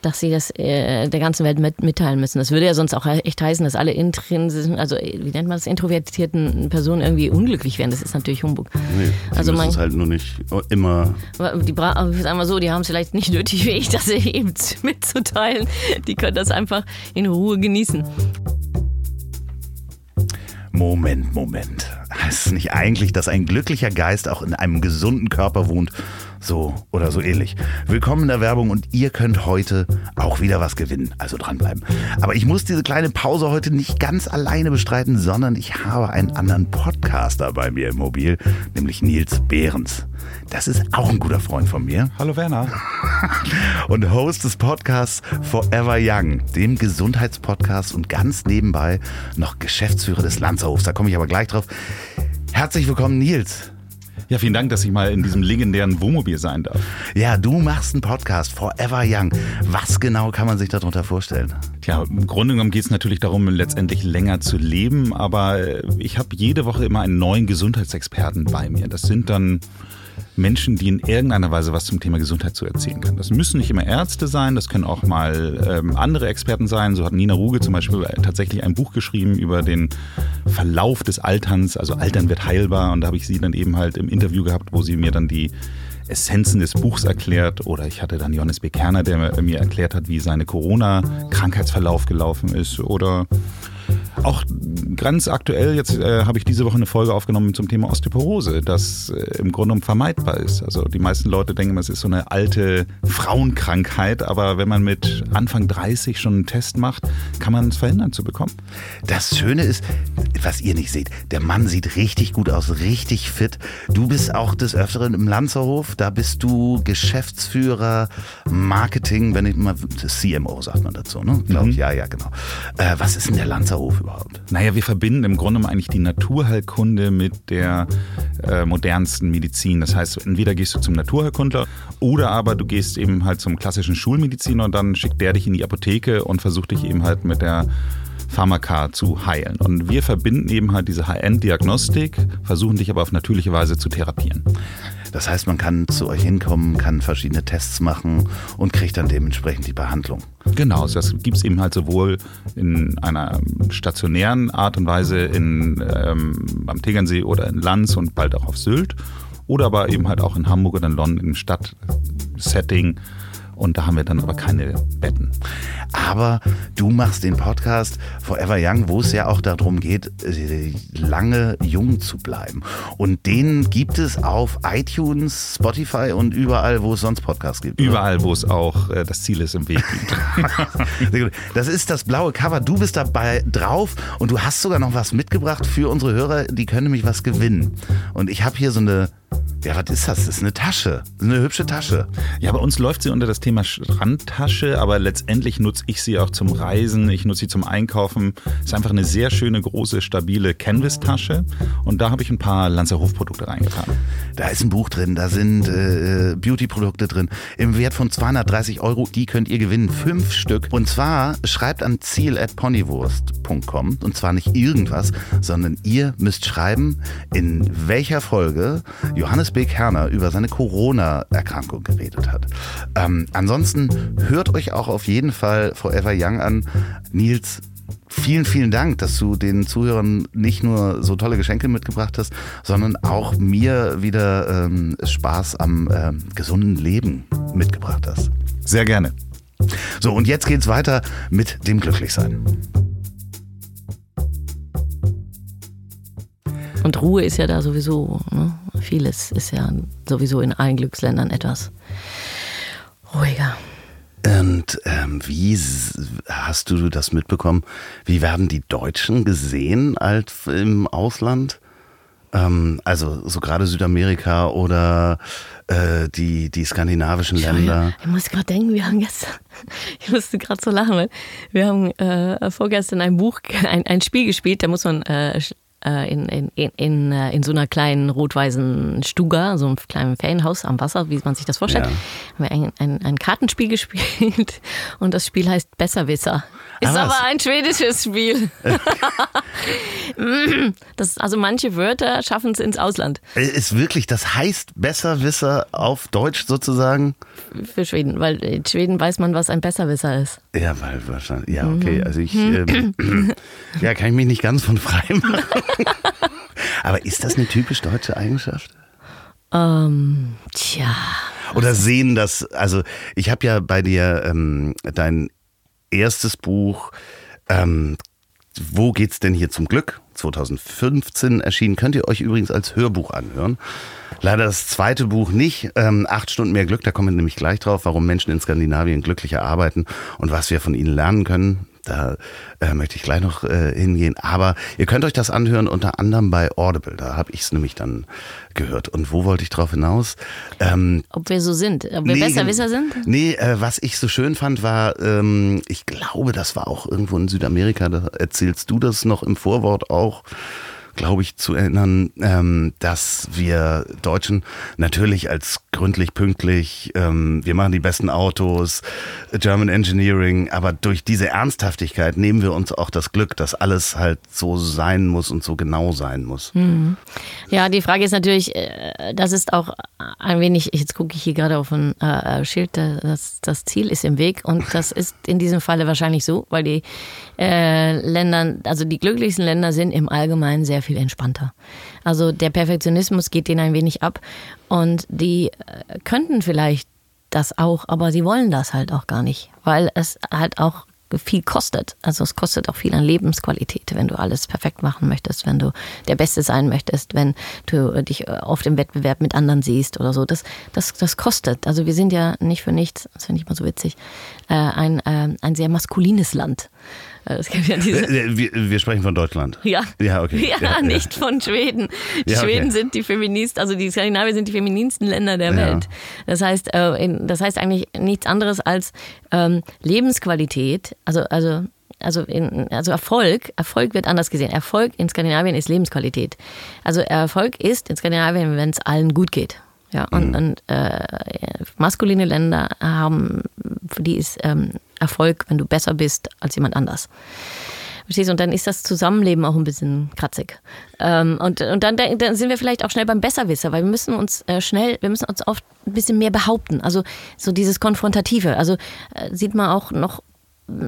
dass sie das äh, der ganzen Welt mit, mitteilen müssen. Das würde ja sonst auch echt heißen, dass alle intrinsischen, also wie nennt man das, introvertierten Personen irgendwie unglücklich werden. Das ist natürlich Humbug. Nee, also man, ist halt nur nicht immer. Die sagen wir so, die haben es vielleicht nicht nötig wie ich, das eben mitzuteilen. Die können das einfach in Ruhe genießen. Moment, Moment. Heißt es nicht eigentlich, dass ein glücklicher Geist auch in einem gesunden Körper wohnt so oder so ähnlich. Willkommen in der Werbung und ihr könnt heute auch wieder was gewinnen. Also dranbleiben. Aber ich muss diese kleine Pause heute nicht ganz alleine bestreiten, sondern ich habe einen anderen Podcaster bei mir im Mobil, nämlich Nils Behrens. Das ist auch ein guter Freund von mir. Hallo Werner. und Host des Podcasts Forever Young, dem Gesundheitspodcast und ganz nebenbei noch Geschäftsführer des Lanzerhofs. Da komme ich aber gleich drauf. Herzlich willkommen, Nils. Ja, vielen Dank, dass ich mal in diesem legendären Wohnmobil sein darf. Ja, du machst einen Podcast, Forever Young. Was genau kann man sich darunter vorstellen? Tja, im Grunde genommen geht es natürlich darum, letztendlich länger zu leben, aber ich habe jede Woche immer einen neuen Gesundheitsexperten bei mir. Das sind dann Menschen, die in irgendeiner Weise was zum Thema Gesundheit zu erzählen können. Das müssen nicht immer Ärzte sein, das können auch mal ähm, andere Experten sein. So hat Nina Ruge zum Beispiel tatsächlich ein Buch geschrieben über den Verlauf des Alterns, also Altern wird heilbar. Und da habe ich sie dann eben halt im Interview gehabt, wo sie mir dann die Essenzen des Buchs erklärt. Oder ich hatte dann Johannes B. Kerner, der mir erklärt hat, wie seine Corona-Krankheitsverlauf gelaufen ist. Oder auch ganz aktuell, jetzt äh, habe ich diese Woche eine Folge aufgenommen zum Thema Osteoporose, das äh, im Grunde genommen vermeidbar ist. Also die meisten Leute denken, es ist so eine alte Frauenkrankheit, aber wenn man mit Anfang 30 schon einen Test macht, kann man es verhindern zu bekommen. Das Schöne ist, was ihr nicht seht, der Mann sieht richtig gut aus, richtig fit. Du bist auch des Öfteren im Lanzerhof, da bist du Geschäftsführer, Marketing, wenn ich mal, CMO sagt man dazu, ne? Glaube mhm. ich, ja, ja, genau. Äh, was ist denn der Lanzerhof überhaupt? Naja, wir verbinden im Grunde eigentlich die Naturheilkunde mit der äh, modernsten Medizin. Das heißt, entweder gehst du zum Naturheilkundler oder aber du gehst eben halt zum klassischen Schulmediziner und dann schickt der dich in die Apotheke und versucht dich eben halt mit der Pharmaka zu heilen. Und wir verbinden eben halt diese High-End-Diagnostik, versuchen dich aber auf natürliche Weise zu therapieren. Das heißt, man kann zu euch hinkommen, kann verschiedene Tests machen und kriegt dann dementsprechend die Behandlung. Genau, das gibt es eben halt sowohl in einer stationären Art und Weise in, ähm, am Tegernsee oder in Lanz und bald auch auf Sylt oder aber eben halt auch in Hamburg oder in London im Stadtsetting und da haben wir dann aber keine Betten. Aber du machst den Podcast Forever Young, wo es ja auch darum geht, äh, lange jung zu bleiben. Und den gibt es auf iTunes, Spotify und überall, wo es sonst Podcasts gibt. Oder? Überall, wo es auch äh, das Ziel ist im Weg gibt. das ist das blaue Cover. Du bist dabei drauf und du hast sogar noch was mitgebracht für unsere Hörer, die können nämlich was gewinnen. Und ich habe hier so eine ja, was ist das? Das ist eine Tasche. Das ist eine hübsche Tasche. Ja, bei uns läuft sie unter das Thema Strandtasche, aber letztendlich nutze ich sie auch zum Reisen, ich nutze sie zum Einkaufen. Ist einfach eine sehr schöne, große, stabile Canvas-Tasche. Und da habe ich ein paar Lanzer Hofprodukte reingetan. Da ist ein Buch drin, da sind äh, Beauty-Produkte drin. Im Wert von 230 Euro, die könnt ihr gewinnen. Fünf Stück. Und zwar schreibt an ziel at ponywurst.com. Und zwar nicht irgendwas, sondern ihr müsst schreiben, in welcher Folge Johannes Johannes B. Kerner über seine Corona-Erkrankung geredet hat. Ähm, ansonsten hört euch auch auf jeden Fall Forever Young an. Nils, vielen, vielen Dank, dass du den Zuhörern nicht nur so tolle Geschenke mitgebracht hast, sondern auch mir wieder ähm, Spaß am ähm, gesunden Leben mitgebracht hast. Sehr gerne. So, und jetzt geht's weiter mit dem Glücklichsein. Und Ruhe ist ja da sowieso. Ne? Vieles ist ja sowieso in allen Glücksländern etwas ruhiger. Und ähm, wie hast du das mitbekommen? Wie werden die Deutschen gesehen als im Ausland? Ähm, also so gerade Südamerika oder äh, die, die skandinavischen Länder. Ich muss gerade denken, wir haben gestern, ich musste gerade so lachen, weil wir haben äh, vorgestern ein Buch, ein, ein Spiel gespielt, da muss man äh, in, in, in, äh, in so einer kleinen rot-weißen Stuga, so einem kleinen Ferienhaus am Wasser, wie man sich das vorstellt, ja. haben wir ein, ein, ein Kartenspiel gespielt und das Spiel heißt Besserwisser. Ist ah, aber ein schwedisches Spiel. das, also manche Wörter schaffen es ins Ausland. Ist wirklich, das heißt Besserwisser auf Deutsch sozusagen? Für Schweden, weil in Schweden weiß man, was ein Besserwisser ist. Ja, weil wahrscheinlich. Ja, okay. Also ich ähm, ja, kann ich mich nicht ganz von frei machen. aber ist das eine typisch deutsche Eigenschaft? Ähm, tja. Oder sehen das, also ich habe ja bei dir ähm, dein erstes Buch, ähm, Wo geht's denn hier zum Glück? 2015 erschienen. Könnt ihr euch übrigens als Hörbuch anhören. Leider das zweite Buch nicht. Ähm, acht Stunden mehr Glück, da kommen wir nämlich gleich drauf, warum Menschen in Skandinavien glücklicher arbeiten und was wir von ihnen lernen können. Da äh, möchte ich gleich noch äh, hingehen. Aber ihr könnt euch das anhören unter anderem bei Audible. Da habe ich es nämlich dann gehört. Und wo wollte ich drauf hinaus? Ähm, ob wir so sind, ob wir nee, Besserwisser sind? Nee, äh, was ich so schön fand, war, ähm, ich glaube, das war auch irgendwo in Südamerika, da erzählst du das noch im Vorwort auch glaube ich, zu erinnern, ähm, dass wir Deutschen natürlich als gründlich, pünktlich, ähm, wir machen die besten Autos, German Engineering, aber durch diese Ernsthaftigkeit nehmen wir uns auch das Glück, dass alles halt so sein muss und so genau sein muss. Mhm. Ja, die Frage ist natürlich, äh, das ist auch ein wenig, jetzt gucke ich hier gerade auf ein äh, Schild, das, das Ziel ist im Weg und das ist in diesem Falle wahrscheinlich so, weil die äh, Länder, also die glücklichsten Länder sind im Allgemeinen sehr viel entspannter. Also der Perfektionismus geht denen ein wenig ab und die äh, könnten vielleicht das auch, aber sie wollen das halt auch gar nicht, weil es halt auch viel kostet. Also es kostet auch viel an Lebensqualität, wenn du alles perfekt machen möchtest, wenn du der Beste sein möchtest, wenn du dich auf dem Wettbewerb mit anderen siehst oder so. Das, das, das kostet. Also wir sind ja nicht für nichts, das finde ich mal so witzig, äh, ein, äh, ein sehr maskulines Land. Es gibt ja diese äh, äh, wir, wir, sprechen von Deutschland. Ja. Ja, okay. Ja, ja nicht ja. von Schweden. Die ja, okay. Schweden sind die Feministen, also die Skandinavier sind die feministischen Länder der Welt. Das heißt, äh, das heißt eigentlich nichts anderes als ähm, Lebensqualität, also, also also, in, also Erfolg, Erfolg wird anders gesehen. Erfolg in Skandinavien ist Lebensqualität. Also Erfolg ist in Skandinavien, wenn es allen gut geht. Ja, und, mhm. und äh, maskuline Länder haben, für die ist ähm, Erfolg, wenn du besser bist als jemand anders. Verstehst du? Und dann ist das Zusammenleben auch ein bisschen kratzig. Ähm, und, und dann, dann sind wir vielleicht auch schnell beim Besserwisser, weil wir müssen uns äh, schnell, wir müssen uns oft ein bisschen mehr behaupten. Also so dieses Konfrontative. Also äh, sieht man auch noch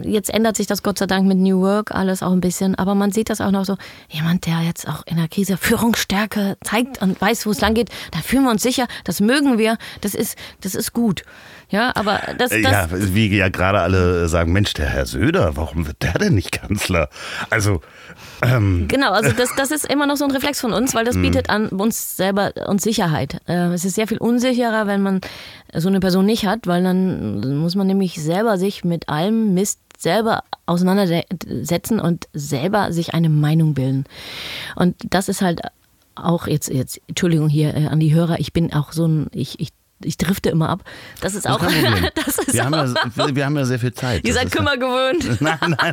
jetzt ändert sich das Gott sei Dank mit New Work alles auch ein bisschen, aber man sieht das auch noch so, jemand, der jetzt auch in der Krise Führungsstärke zeigt und weiß, wo es lang geht, da fühlen wir uns sicher, das mögen wir, das ist, das ist gut. Ja, aber das, das Ja, wie ja gerade alle sagen, Mensch, der Herr Söder, warum wird der denn nicht Kanzler? Also ähm. Genau, also das, das ist immer noch so ein Reflex von uns, weil das hm. bietet an uns selber uns Sicherheit. Äh, es ist sehr viel unsicherer, wenn man so eine Person nicht hat, weil dann muss man nämlich selber sich mit allem Mist selber auseinandersetzen und selber sich eine Meinung bilden. Und das ist halt auch jetzt, jetzt Entschuldigung hier äh, an die Hörer, ich bin auch so ein, ich, ich ich drifte immer ab. Das ist auch. Das ist wir, auch haben ja, wir haben ja sehr viel Zeit. Ihr seid Kümmer gewöhnt. Nein, nein, nein,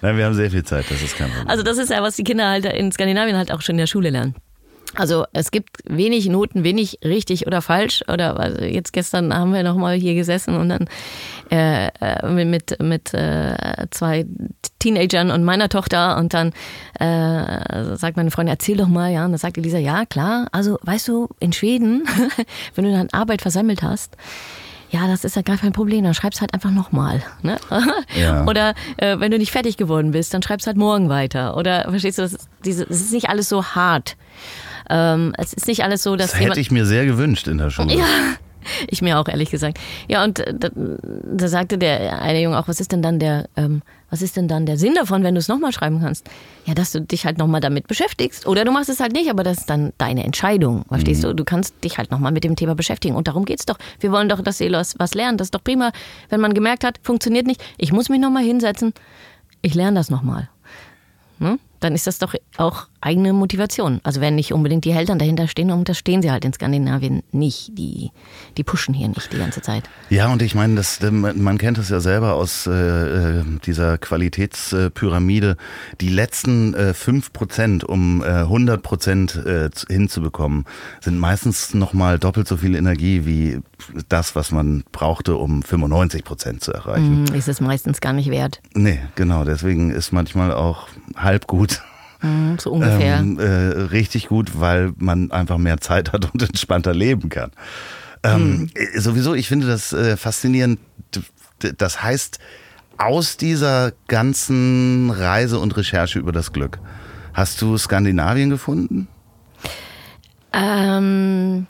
nein. wir haben sehr viel Zeit, das ist kein Problem. Also, das ist ja, was die Kinder halt in Skandinavien halt auch schon in der Schule lernen. Also es gibt wenig Noten, wenig richtig oder falsch. Oder also jetzt gestern haben wir nochmal hier gesessen und dann äh, äh, mit, mit äh, zwei Teenagern und meiner Tochter und dann äh, sagt meine Freundin, erzähl doch mal, ja. Und dann sagt Elisa, ja klar, also weißt du, in Schweden, wenn du dann Arbeit versammelt hast, ja, das ist ja gar kein Problem, dann schreibst halt einfach nochmal. Ne? Ja. Oder äh, wenn du nicht fertig geworden bist, dann schreibst halt morgen weiter. Oder verstehst du, das, diese, das ist nicht alles so hart. Ähm, es ist nicht alles so, dass. Das hätte ich mir sehr gewünscht in der Schule. Ja. Ich mir auch, ehrlich gesagt. Ja, und äh, da, da, sagte der eine Junge auch, was ist denn dann der, ähm, was ist denn dann der Sinn davon, wenn du es nochmal schreiben kannst? Ja, dass du dich halt nochmal damit beschäftigst. Oder du machst es halt nicht, aber das ist dann deine Entscheidung. Verstehst mhm. du? Du kannst dich halt nochmal mit dem Thema beschäftigen. Und darum geht es doch. Wir wollen doch, dass ihr was lernt. Das ist doch prima, wenn man gemerkt hat, funktioniert nicht. Ich muss mich nochmal hinsetzen. Ich lerne das nochmal. Hm? Dann ist das doch auch eigene Motivation. Also wenn nicht unbedingt die Eltern dahinter stehen, und das stehen sie halt in Skandinavien nicht. Die, die pushen hier nicht die ganze Zeit. Ja, und ich meine, das, man kennt es ja selber aus äh, äh dieser Qualitätspyramide. Die letzten äh, 5%, um äh, 100% äh, hinzubekommen, sind meistens nochmal doppelt so viel Energie wie das, was man brauchte, um 95% zu erreichen. Mm, ist es meistens gar nicht wert. Nee, genau. Deswegen ist manchmal auch halb gut Mhm, so ungefähr. Ähm, äh, richtig gut, weil man einfach mehr Zeit hat und entspannter leben kann. Ähm, mhm. Sowieso, ich finde das äh, faszinierend. Das heißt, aus dieser ganzen Reise und Recherche über das Glück, hast du Skandinavien gefunden? Ähm,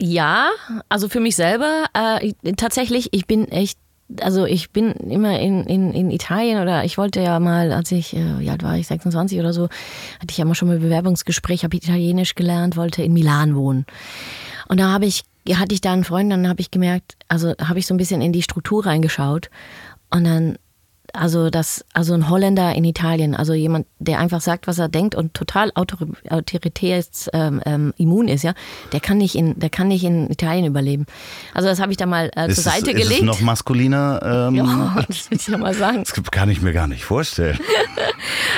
ja, also für mich selber äh, tatsächlich, ich bin echt also ich bin immer in, in, in Italien oder ich wollte ja mal, als ich, äh, ja, war ich 26 oder so, hatte ich ja mal schon mal Bewerbungsgespräch, habe Italienisch gelernt, wollte in Milan wohnen. Und da habe ich, hatte ich da einen Freund, dann habe ich gemerkt, also habe ich so ein bisschen in die Struktur reingeschaut und dann also das, also ein Holländer in Italien, also jemand, der einfach sagt, was er denkt und total autoritärs ähm, ähm, immun ist, ja, der kann nicht in, der kann nicht in Italien überleben. Also das habe ich da mal äh, zur Seite es, gelegt. Ist es noch maskuliner? Ähm, ja, das will ich ja mal sagen. Das kann ich mir gar nicht vorstellen.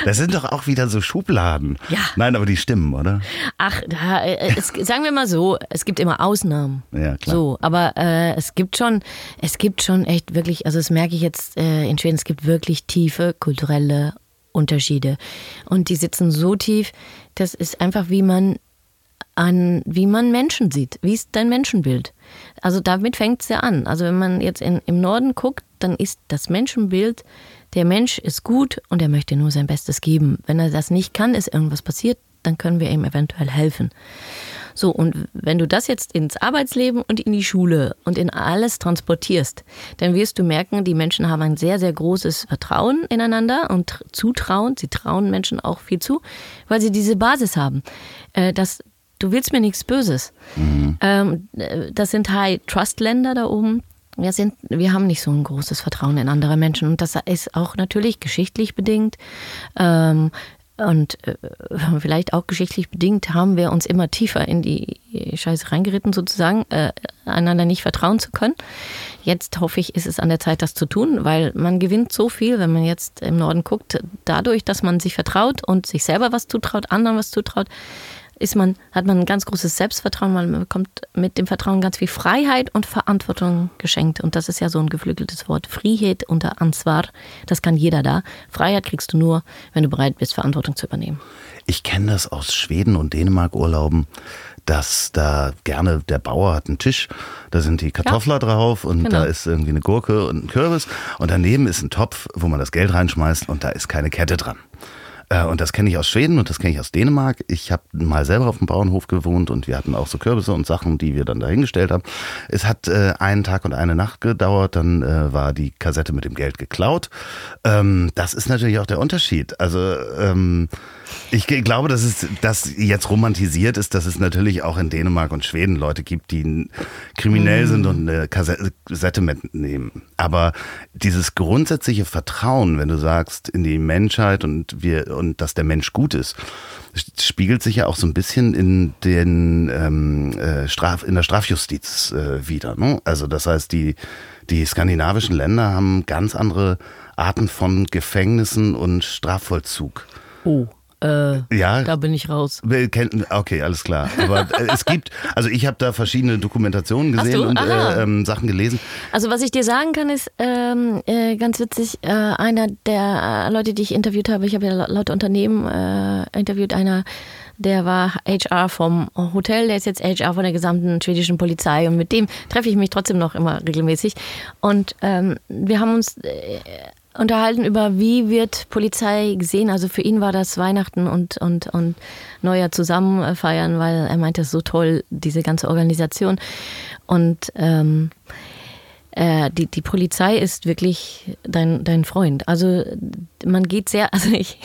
Das sind doch auch wieder so Schubladen. Ja. Nein, aber die stimmen, oder? Ach, da, äh, es, sagen wir mal so, es gibt immer Ausnahmen. Ja, klar. So, aber äh, es gibt schon, es gibt schon echt wirklich, also das merke ich jetzt äh, in Schweden, es gibt wirklich tiefe kulturelle Unterschiede. Und die sitzen so tief, das ist einfach, wie man an, wie man Menschen sieht. Wie ist dein Menschenbild? Also damit fängt es ja an. Also wenn man jetzt in, im Norden guckt, dann ist das Menschenbild, der Mensch ist gut und er möchte nur sein Bestes geben. Wenn er das nicht kann, ist irgendwas passiert, dann können wir ihm eventuell helfen. So, und wenn du das jetzt ins Arbeitsleben und in die Schule und in alles transportierst, dann wirst du merken, die Menschen haben ein sehr, sehr großes Vertrauen ineinander und Zutrauen. Sie trauen Menschen auch viel zu, weil sie diese Basis haben. Äh, das, du willst mir nichts Böses. Mhm. Ähm, das sind High-Trust-Länder da oben. Wir, sind, wir haben nicht so ein großes Vertrauen in andere Menschen und das ist auch natürlich geschichtlich bedingt. Ähm, und äh, vielleicht auch geschichtlich bedingt haben wir uns immer tiefer in die Scheiße reingeritten, sozusagen, äh, einander nicht vertrauen zu können. Jetzt hoffe ich, ist es an der Zeit, das zu tun, weil man gewinnt so viel, wenn man jetzt im Norden guckt, dadurch, dass man sich vertraut und sich selber was zutraut, anderen was zutraut, ist man, hat man ein ganz großes Selbstvertrauen, weil man bekommt mit dem Vertrauen ganz viel Freiheit und Verantwortung geschenkt. Und das ist ja so ein geflügeltes Wort. Freiheit unter Ansvar, das kann jeder da. Freiheit kriegst du nur, wenn du bereit bist, Verantwortung zu übernehmen. Ich kenne das aus Schweden und Dänemark Urlauben, dass da gerne der Bauer hat einen Tisch, da sind die Kartoffler ja, drauf und genau. da ist irgendwie eine Gurke und ein Kürbis und daneben ist ein Topf, wo man das Geld reinschmeißt und da ist keine Kette dran. Äh, und das kenne ich aus Schweden und das kenne ich aus Dänemark. Ich habe mal selber auf dem Bauernhof gewohnt und wir hatten auch so Kürbisse und Sachen, die wir dann dahingestellt haben. Es hat äh, einen Tag und eine Nacht gedauert, dann äh, war die Kassette mit dem Geld geklaut. Ähm, das ist natürlich auch der Unterschied. Also ähm, ich glaube, dass es das jetzt romantisiert ist, dass es natürlich auch in Dänemark und Schweden Leute gibt, die kriminell mhm. sind und eine Kassette mitnehmen. Aber dieses grundsätzliche Vertrauen, wenn du sagst, in die Menschheit und wir und dass der Mensch gut ist, spiegelt sich ja auch so ein bisschen in den ähm, äh, Straf, in der Strafjustiz äh, wieder. Ne? Also das heißt, die, die skandinavischen Länder haben ganz andere Arten von Gefängnissen und Strafvollzug. Oh. Äh, ja, da bin ich raus. Okay, alles klar. Aber äh, es gibt, also ich habe da verschiedene Dokumentationen gesehen und äh, ähm, Sachen gelesen. Also was ich dir sagen kann, ist ähm, äh, ganz witzig, äh, einer der Leute, die ich interviewt habe, ich habe ja laut Unternehmen äh, interviewt, einer der war HR vom Hotel, der ist jetzt HR von der gesamten schwedischen Polizei und mit dem treffe ich mich trotzdem noch immer regelmäßig. Und ähm, wir haben uns unterhalten über, wie wird Polizei gesehen. Also für ihn war das Weihnachten und, und, und Neujahr zusammen feiern, weil er meinte, es ist so toll, diese ganze Organisation. Und ähm, äh, die, die Polizei ist wirklich dein, dein Freund. Also man geht sehr, also ich,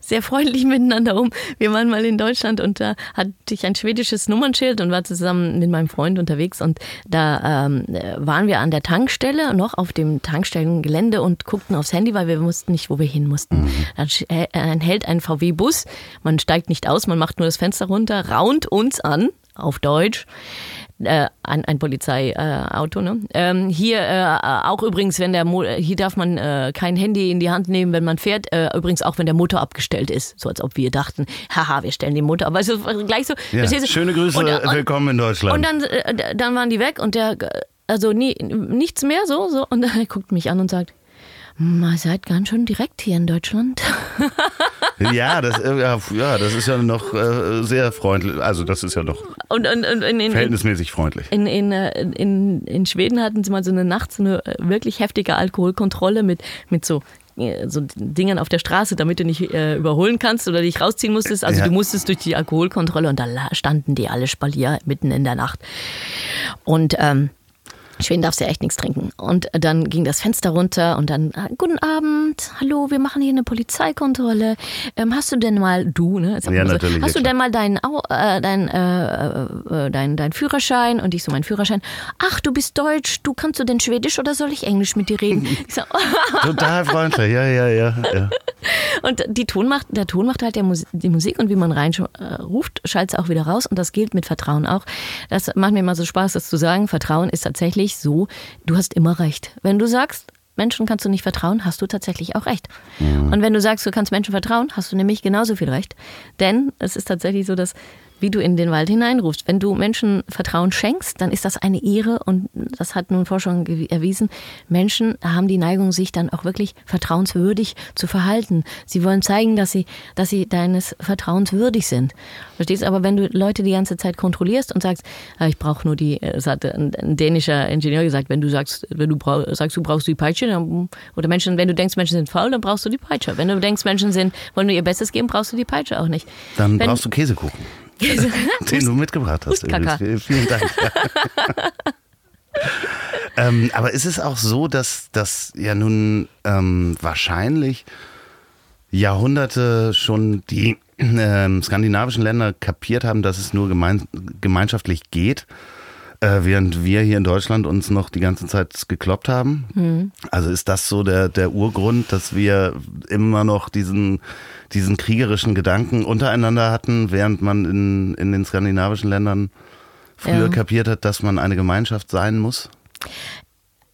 sehr freundlich miteinander um. Wir waren mal in Deutschland und da hatte ich ein schwedisches Nummernschild und war zusammen mit meinem Freund unterwegs und da ähm, waren wir an der Tankstelle, noch auf dem Tankstellengelände und guckten aufs Handy, weil wir wussten nicht, wo wir hin mussten. Mhm. Dann äh, hält ein VW-Bus, man steigt nicht aus, man macht nur das Fenster runter, raunt uns an, auf Deutsch äh, ein, ein Polizeiauto. Äh, ne? Ähm, hier äh, auch übrigens, wenn der Mo hier darf man äh, kein Handy in die Hand nehmen, wenn man fährt. Äh, übrigens auch, wenn der Motor abgestellt ist, so als ob wir dachten, haha, wir stellen den Motor. Aber so gleich so. Ja, schöne Grüße, und, und, willkommen in Deutschland. Und dann, äh, dann waren die weg und der, also nie, nichts mehr so, so. Und er guckt mich an und sagt, Ihr seid ganz schön direkt hier in Deutschland. ja, das, äh, ja, das ist ja noch äh, sehr freundlich. Also das ist ja noch und, und, und in, in, verhältnismäßig freundlich. In, äh, in, in, Schweden hatten sie mal so eine Nacht so eine wirklich heftige Alkoholkontrolle mit, mit so so Dingen auf der Straße, damit du nicht äh, überholen kannst oder dich rausziehen musstest. Also ja. du musstest durch die Alkoholkontrolle und da standen die alle Spalier mitten in der Nacht. Und ähm, Schweden darfst du ja echt nichts trinken. Und dann ging das Fenster runter und dann, äh, guten Abend, hallo, wir machen hier eine Polizeikontrolle. Ähm, hast du denn mal, du, ne? Jetzt Ja, so, natürlich, Hast du denn mal deinen äh, dein, äh, äh, dein, dein Führerschein? Und ich so, mein Führerschein. Ach, du bist Deutsch, du kannst du denn Schwedisch oder soll ich Englisch mit dir reden? So, Total freundlich, ja, ja, ja. ja. Und die Ton macht, der Ton macht halt Mus die Musik und wie man rein äh, schaltet es auch wieder raus. Und das gilt mit Vertrauen auch. Das macht mir immer so Spaß, das zu sagen. Vertrauen ist tatsächlich so, du hast immer recht. Wenn du sagst, Menschen kannst du nicht vertrauen, hast du tatsächlich auch recht. Und wenn du sagst, du kannst Menschen vertrauen, hast du nämlich genauso viel recht. Denn es ist tatsächlich so, dass wie du in den Wald hineinrufst. Wenn du Menschen Vertrauen schenkst, dann ist das eine Ehre und das hat nun Forschung erwiesen. Menschen haben die Neigung, sich dann auch wirklich vertrauenswürdig zu verhalten. Sie wollen zeigen, dass sie, dass sie deines Vertrauens würdig sind. Verstehst? Aber wenn du Leute die ganze Zeit kontrollierst und sagst, ah, ich brauche nur die, es hat ein, ein dänischer Ingenieur gesagt, wenn du sagst, wenn du brauch, sagst, du brauchst die Peitsche, dann, oder Menschen, wenn du denkst, Menschen sind faul, dann brauchst du die Peitsche. Wenn du denkst, Menschen sind, wollen nur ihr Bestes geben, brauchst du die Peitsche auch nicht. Dann Wenn- brauchst du Käsekuchen, den du mitgebracht hast. Vielen Dank. ähm, aber ist es auch so, dass das ja nun ähm, wahrscheinlich Jahrhunderte schon die ähm, skandinavischen Länder kapiert haben, dass es nur gemein, gemeinschaftlich geht, äh, während wir hier in Deutschland uns noch die ganze Zeit gekloppt haben? Also ist das so der, der Urgrund, dass wir immer noch diesen, diesen kriegerischen Gedanken untereinander hatten, während man in, in den skandinavischen Ländern früher Ja. kapiert hat, dass man eine Gemeinschaft sein muss?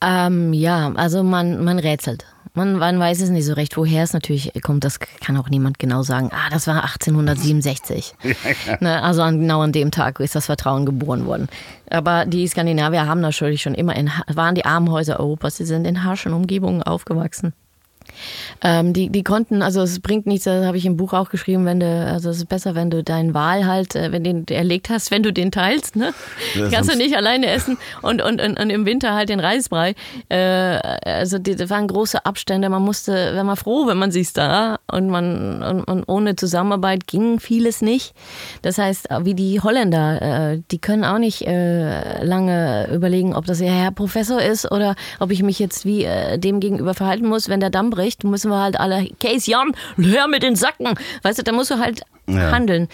Ähm, ja, also man, man rätselt. Man, man weiß es nicht so recht, woher es natürlich kommt. Das kann auch niemand genau sagen. Ah, das war 1867. ne, also an, genau an dem Tag ist das Vertrauen geboren worden. Aber die Skandinavier haben natürlich schon immer in, waren die Armenhäuser Europas. Sie sind in harschen Umgebungen aufgewachsen. Ähm, die, die konnten, also es bringt nichts, das habe ich im Buch auch geschrieben, wenn du, also es ist besser, wenn du deinen Wal halt, äh, wenn den erlegt hast, wenn du den teilst, ne? Ja, Kannst du nicht alleine essen und, und, und, und im Winter halt den Reisbrei. Äh, also die, das waren große Abstände, man musste, wäre mal froh, wenn man sich da und man und, und ohne Zusammenarbeit ging vieles nicht. Das heißt, wie die Holländer, äh, die können auch nicht äh, lange überlegen, ob das ihr Herr Professor ist oder ob ich mich jetzt wie äh, dem gegenüber verhalten muss, wenn der Damm bricht, müssen wir halt alle, Case Jan, hör mit den Sacken. Weißt du, da musst du halt Ja. handeln.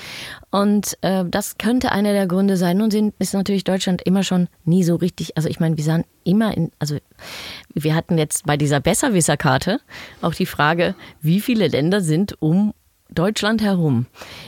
Und äh, das könnte einer der Gründe sein. Nun ist natürlich Deutschland immer schon nie so richtig, also ich meine, wir sahen immer in, also wir hatten jetzt bei dieser Besserwisser-Karte auch die Frage, wie viele Länder sind um Deutschland herum.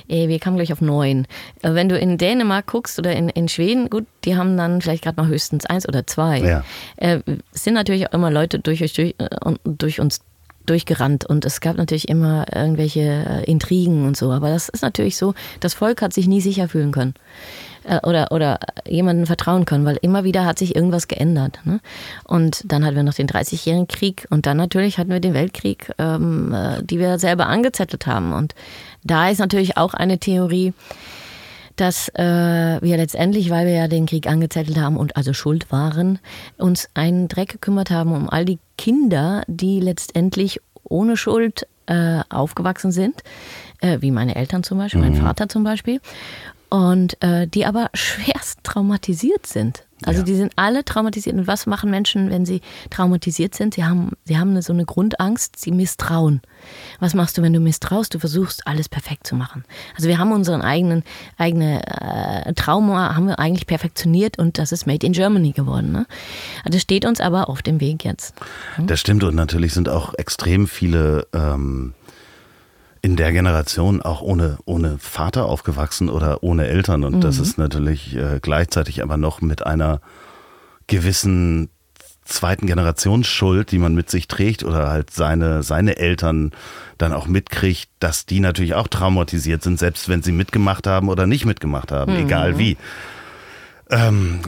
Äh, Wir kamen gleich auf neun. Äh, Wenn du in Dänemark guckst oder in, in Schweden, gut, die haben dann vielleicht gerade mal höchstens eins oder zwei. Ja. Äh, Es sind natürlich auch immer Leute durch, durch, äh, durch uns durchgerannt und es gab natürlich immer irgendwelche äh, Intrigen und so. Aber das ist natürlich so, das Volk hat sich nie sicher fühlen können äh, oder, oder jemandem vertrauen können, weil immer wieder hat sich irgendwas geändert. Ne? Und dann hatten wir noch den 30-jährigen Krieg und dann natürlich hatten wir den Weltkrieg, ähm, äh, die wir selber angezettelt haben. Und da ist natürlich auch eine Theorie, dass äh, wir letztendlich, weil wir ja den Krieg angezettelt haben und also schuld waren, uns einen Dreck gekümmert haben um all die Kinder, die letztendlich ohne Schuld äh, aufgewachsen sind, äh, wie meine Eltern zum Beispiel, mein Vater zum Beispiel, und äh, die aber schwerst traumatisiert sind. Also die sind alle traumatisiert. Und was machen Menschen, wenn sie traumatisiert sind? Sie haben, sie haben eine, so eine Grundangst, sie misstrauen. Was machst du, wenn du misstraust? Du versuchst, alles perfekt zu machen. Also wir haben unseren eigenen eigene, äh, Trauma haben wir eigentlich perfektioniert und das ist Made in Germany geworden. Ne? Das steht uns aber auf dem Weg jetzt. Das stimmt und natürlich sind auch extrem viele ähm, in der Generation auch ohne, ohne Vater aufgewachsen oder ohne Eltern. Und das ist natürlich äh, gleichzeitig aber noch mit einer gewissen zweiten Generationsschuld, die man mit sich trägt oder halt seine, seine Eltern dann auch mitkriegt, dass die natürlich auch traumatisiert sind, selbst wenn sie mitgemacht haben oder nicht mitgemacht haben, egal wie.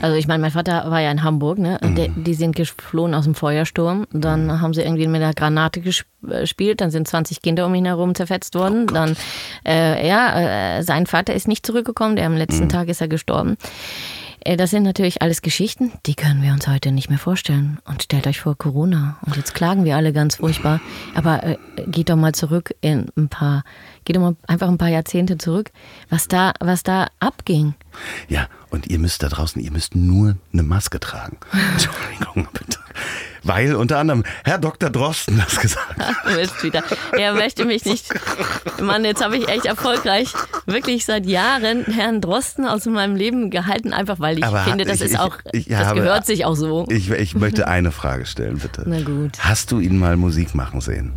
Also ich meine, mein Vater war ja in Hamburg, ne? Und der, die sind geflohen aus dem Feuersturm. Dann haben sie irgendwie mit einer Granate äh, gespielt, dann sind 20 Kinder um ihn herum zerfetzt worden. Dann, äh, ja, äh, sein Vater ist nicht zurückgekommen, der am letzten Tag ist er gestorben. Äh, Das sind natürlich alles Geschichten, die können wir uns heute nicht mehr vorstellen. Und stellt euch vor Corona. Und jetzt klagen wir alle ganz furchtbar. Aber äh, geht doch mal zurück in ein paar, geht doch mal einfach ein paar Jahrzehnte zurück, was da, was da abging. Ja, und ihr müsst da draußen, ihr müsst nur eine Maske tragen. Entschuldigung, bitte. Weil unter anderem Herr Dr. Drosten das gesagt hat. Wieder. Er möchte mich nicht. Mann, jetzt habe ich echt erfolgreich, wirklich seit Jahren Herrn Drosten aus meinem Leben gehalten, einfach weil ich Aber finde, das ich- ist ich- auch, ich das habe- gehört sich auch so. Ich, ich möchte eine Frage stellen, bitte. Na gut. Hast du ihn mal Musik machen sehen?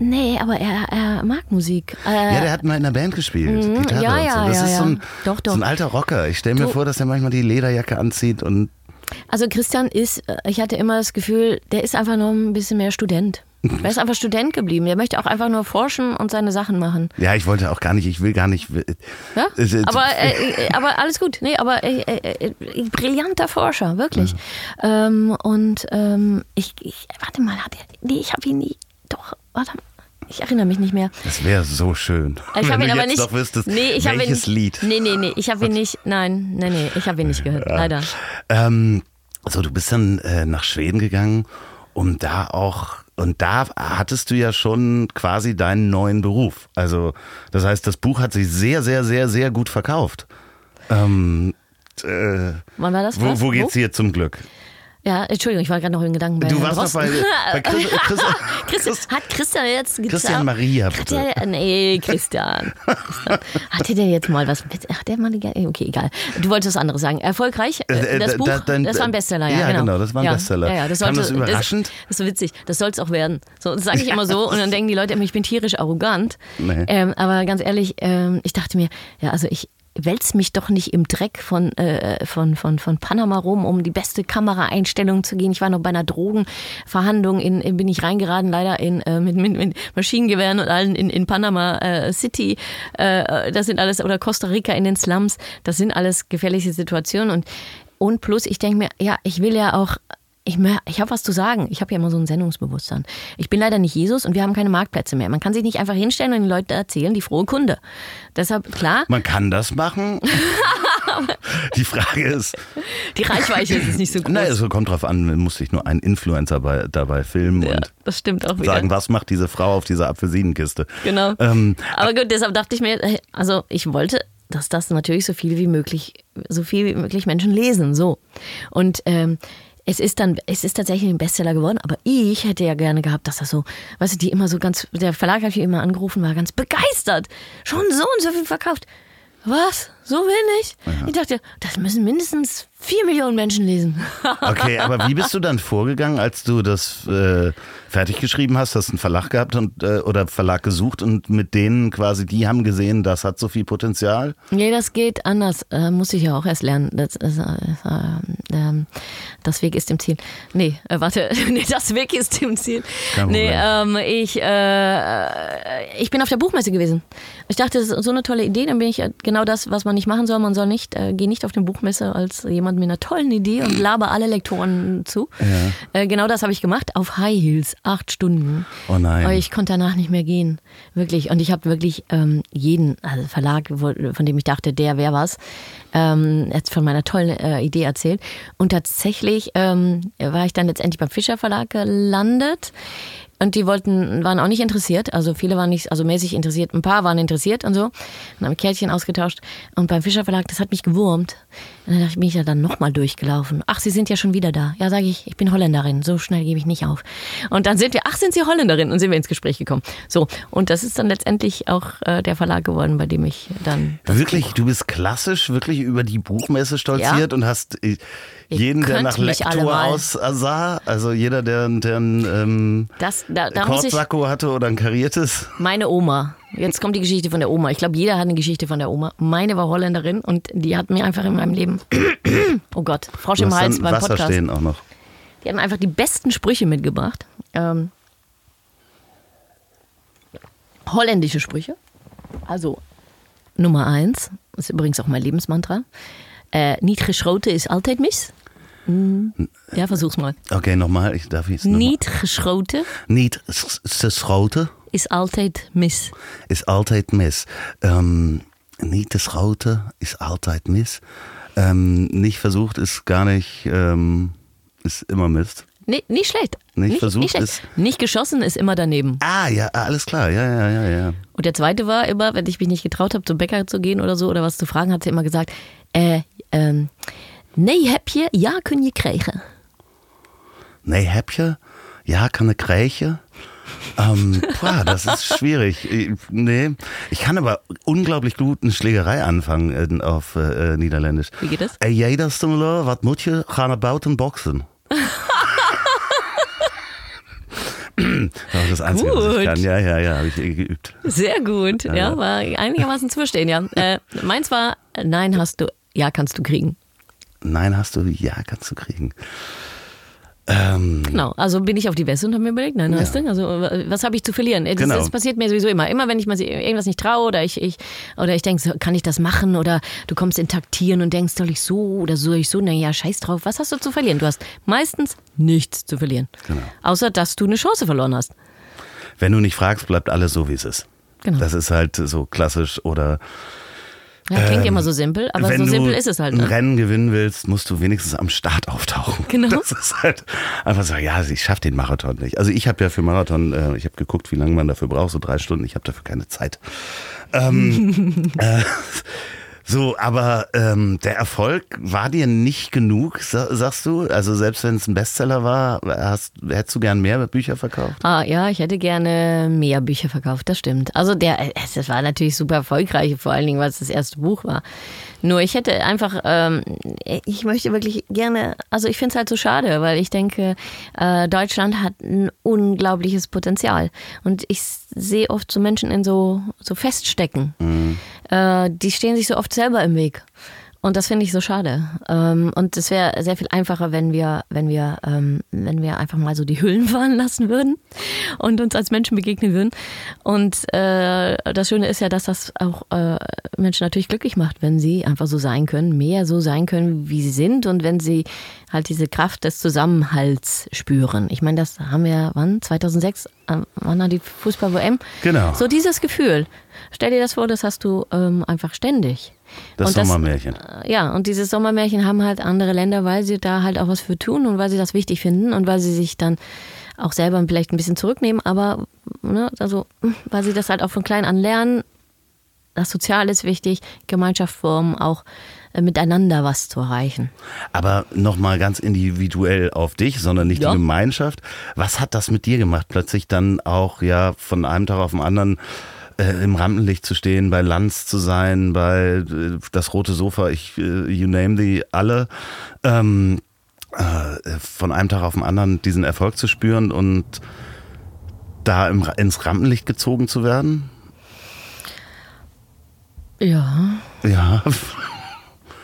Nee, aber er, er mag Musik. Äh, Ja, der hat mal in einer Band gespielt. Gitarre ja, und so. Das ja, ist so ja. ein, Doch, doch. so ein alter Rocker. Ich stelle mir vor, dass er manchmal die Lederjacke anzieht und Also Christian ist, äh, ich hatte immer das Gefühl, der ist einfach noch ein bisschen mehr Student. Er ist einfach Student geblieben. Der möchte auch einfach nur forschen und seine Sachen machen. ja, ich wollte auch gar nicht, ich will gar nicht. Ja? Es ist- Aber, äh, äh, aber alles gut. Nee, aber äh, äh, äh, brillanter Forscher, wirklich. Ähm, und ähm, ich, ich, warte mal, hat er, nee, ich habe ihn nie, doch, warte mal. Ich erinnere mich nicht mehr. Das wäre so schön. Ich habe ihn du aber nicht. noch wüsstest, nee, ich habe ihn, Lied. Nee, nee, nee, ich habe ihn nicht. Nein, nee, nee, ich habe ihn nicht gehört. Leider. Ähm, so, du bist dann äh, nach Schweden gegangen, um da auch, und da hattest du ja schon quasi deinen neuen Beruf. Also, das heißt, das Buch hat sich sehr, sehr, sehr, sehr gut verkauft. Ähm, äh, Wann war das? wo, wo geht's hier zum Glück? Ja, Entschuldigung, ich war gerade noch in Gedanken bei Du warst doch bei, bei Chris, Chris, Christian, hat Christian jetzt gesagt? Christian Maria, Hat bitte. der, nee, Christian. Christian. Hatte der jetzt mal was mit? Ach, der mal okay, egal. Du wolltest was anderes sagen. Erfolgreich? Äh, Äh, Das da- Buch, da- dann- das war ein Bestseller, ja. Ja, genau, das war ein ja, Bestseller. Ja, ja, das sollte, das überraschend? Das, das ist witzig. Das soll es auch werden. So, das sage ich immer so und dann denken die Leute immer, ich bin tierisch arrogant. Nee. Ähm, aber ganz ehrlich, ähm, ich dachte mir, ja, also ich wälz mich doch nicht im Dreck von, äh, von, von, von Panama rum, um die beste Kameraeinstellung zu gehen. Ich war noch bei einer Drogenverhandlung, in, in bin ich reingeraten, leider in, äh, mit, mit, mit Maschinengewehren und allen in, in Panama äh, City. Äh, das sind alles, oder Costa Rica in den Slums, das sind alles gefährliche Situationen. Und, und plus, ich denke mir, ja, ich will ja auch ich, ich habe was zu sagen. Ich habe ja immer so ein Sendungsbewusstsein. Ich bin leider nicht Jesus und wir haben keine Marktplätze mehr. Man kann sich nicht einfach hinstellen und den Leuten erzählen, die frohe Kunde. Deshalb, klar, Man kann das machen. Die Frage ist, die Reichweite ist nicht so groß. naja, es kommt drauf an, muss sich nur ein Influencer bei, dabei filmen ja, und das stimmt auch wieder. sagen, was macht diese Frau auf dieser Apfelsinenkiste. Genau. Ähm, Aber gut, deshalb dachte ich mir, hey, also ich wollte, dass das natürlich so viel wie möglich, so viel wie möglich Menschen lesen. So. Und ähm, es ist dann, es ist tatsächlich ein Bestseller geworden, aber ich hätte ja gerne gehabt, dass das so, weißt du, die immer so ganz, der Verlag hat mich immer angerufen, war ganz begeistert. Schon so und so viel verkauft. Was? So wenig? Ich dachte, das müssen mindestens vier Millionen Menschen lesen. Okay, aber wie bist du dann vorgegangen, als du das äh, fertig geschrieben hast? Hast einen Verlag gehabt und, äh, oder Verlag gesucht und mit denen quasi, die haben gesehen, das hat so viel Potenzial? Nee, das geht anders. Äh, muss ich ja auch erst lernen. Das, ist, äh, äh, ähm, das Weg ist im Ziel. Nee, äh, warte. nee, das Weg ist im Ziel. Kein Nee, ähm, ich, äh, ich bin auf der Buchmesse gewesen. Ich dachte, das ist so eine tolle Idee. Dann bin ich genau das, was man nicht machen soll. Man soll nicht, äh, geh nicht auf eine Buchmesse als jemand mit einer tollen Idee und laber alle Lektoren zu. Äh, genau das habe ich gemacht. Auf High Heels. Acht Stunden. Oh nein. Aber ich konnte danach nicht mehr gehen. Wirklich. Und ich habe wirklich ähm, jeden also Verlag, wo- von dem ich dachte, der wäre was, ähm, jetzt von meiner tollen äh, Idee erzählt. Und tatsächlich ähm, war ich dann letztendlich beim Fischer Verlag gelandet. Und die wollten, waren auch nicht interessiert. Also viele waren nicht, also mäßig interessiert. Ein paar waren interessiert und so. Und haben Kärtchen ausgetauscht. Und beim Fischer Verlag, das hat mich gewurmt. Und dann dachte ich, bin ich ja dann nochmal durchgelaufen. Ach, Sie sind ja schon wieder da. Ja, sage ich, ich bin Holländerin. So schnell gebe ich nicht auf. Und dann sind wir, ach, sind Sie Holländerin? Und sind wir ins Gespräch gekommen. So. Und das ist dann letztendlich auch äh, der Verlag geworden, bei dem ich dann. Wirklich, Buch- du bist klassisch wirklich über die Buchmesse stolziert und hast äh, jeden, der nach Lektor aussah, also jeder, der, der ein ähm, Das, da, da hatte oder ein kariertes. Meine Oma. Jetzt kommt die Geschichte von der Oma. Ich glaube, jeder hat eine Geschichte von der Oma. Meine war Holländerin und die hat mir einfach in meinem Leben. oh Gott, Frosch im Hals beim Wasser Podcast. stehen auch noch. Die hatten einfach die besten Sprüche mitgebracht. Ähm, holländische Sprüche. Also Nummer eins, ist übrigens auch mein Lebensmantra. Äh, niet geschoten ist altijd mis. Hm, Ja, versuch's mal. Okay, nochmal, ich darf jetzt. Niet geschoten Niet s- s- schoten is altijd mis. is altijd mis. Ähm, Niet das Raute ist altijd mis. Ähm, nicht versucht ist gar nicht, ähm, ist immer Mist. Nee, nicht schlecht. Nicht versucht nicht, schlecht. ist- nicht geschossen ist immer daneben. Ah, ja, alles klar, ja, ja, ja, ja. Und der zweite war immer, wenn ich mich nicht getraut habe, zum Bäcker zu gehen oder so oder was zu fragen, hat sie immer gesagt, äh, ähm, nee, heb je, ja, kun je krijgen. Nee, heb je? Ja, kann eine Kräche? Ähm, boah, das ist schwierig. Ich- Nee, ich kann aber unglaublich gut eine Schlägerei anfangen in, auf äh, Niederländisch. Wie geht das? Ey, jeder Stimulor, was moet je? Gaan buiten boxen. das ist das Einzige, was ich Gut. kann. Ja, ja, ja, habe ich eh geübt. Sehr gut, ja, war einigermaßen zu verstehen, ja. Äh, meins war, nein, hast du, ja, kannst du kriegen. Nein, hast du, ja, kannst du kriegen. Ähm, Genau, also bin ich auf die Weste und habe mir überlegt, nein, weißt du, also äh, was habe ich zu verlieren? Das, Genau. das passiert mir sowieso immer. Immer wenn ich mal irgendwas nicht traue oder ich, ich oder ich denke, kann ich das machen? Oder du kommst in Taktieren und denkst, soll ich so oder soll ich so? Naja, scheiß drauf, was hast du zu verlieren? Du hast meistens nichts zu verlieren. Genau. Außer, dass du eine Chance verloren hast. wenn du nicht fragst, bleibt alles so, wie es ist. Genau. Das ist halt so klassisch oder Ja, klingt immer so simpel, aber wenn so simpel du ist es halt. ein Ne? Rennen gewinnen willst, musst du wenigstens am Start auftauchen. Genau. Das ist halt einfach so, ja, ich schaffe den Marathon nicht. Also ich habe ja für Marathon, äh, ich habe geguckt, wie lange man dafür braucht, so drei Stunden. Ich habe dafür keine Zeit. Ähm, äh, so, aber ähm, der Erfolg war dir nicht genug, sa- sagst du? Also selbst wenn es ein Bestseller war, hast, hättest du gern mehr Bücher verkauft? Ah, ja, ich hätte gerne mehr Bücher verkauft, das stimmt. Also der, es es war natürlich super erfolgreich, vor allen Dingen, weil es das erste Buch war. Nur ich hätte einfach, ähm, ich möchte wirklich gerne, also ich finde es halt so schade, weil ich denke, äh, Deutschland hat ein unglaubliches Potenzial. Und ich sehe oft so Menschen in so, so Feststecken. Äh, die stehen sich so oft selber im Weg. Und das finde ich so schade. Ähm, und es wäre sehr viel einfacher, wenn wir, wenn wir, ähm, wenn wir einfach mal so die Hüllen fallen lassen würden und uns als Menschen begegnen würden. Und äh, das Schöne ist ja, dass das auch äh, Menschen natürlich glücklich macht, wenn sie einfach so sein können, mehr so sein können, wie sie sind und wenn sie halt diese Kraft des Zusammenhalts spüren. Ich meine, das haben wir, wann? 2006, äh, wann war die Fußball-WM? Genau. So dieses Gefühl. Stell dir das vor, das hast du ähm, einfach ständig. Das Und Sommermärchen. äh, Ja, und dieses Sommermärchen haben halt andere Länder, weil sie da halt auch was für tun und weil sie das wichtig finden und weil sie sich dann auch selber vielleicht ein bisschen zurücknehmen, aber ne, also, weil sie das halt auch von klein an lernen. Das Sozial ist wichtig, Gemeinschaft formen, auch äh, miteinander was zu erreichen. Aber nochmal ganz individuell auf dich, sondern nicht Ja. die Gemeinschaft. Was hat das mit dir gemacht, plötzlich dann auch ja von einem Tag auf den anderen äh, im Rampenlicht zu stehen, bei Lanz zu sein, bei äh, das rote Sofa, ich äh, you name the alle. Ähm, äh, von einem Tag auf den anderen diesen Erfolg zu spüren und da im, ins Rampenlicht gezogen zu werden? Ja, Ja.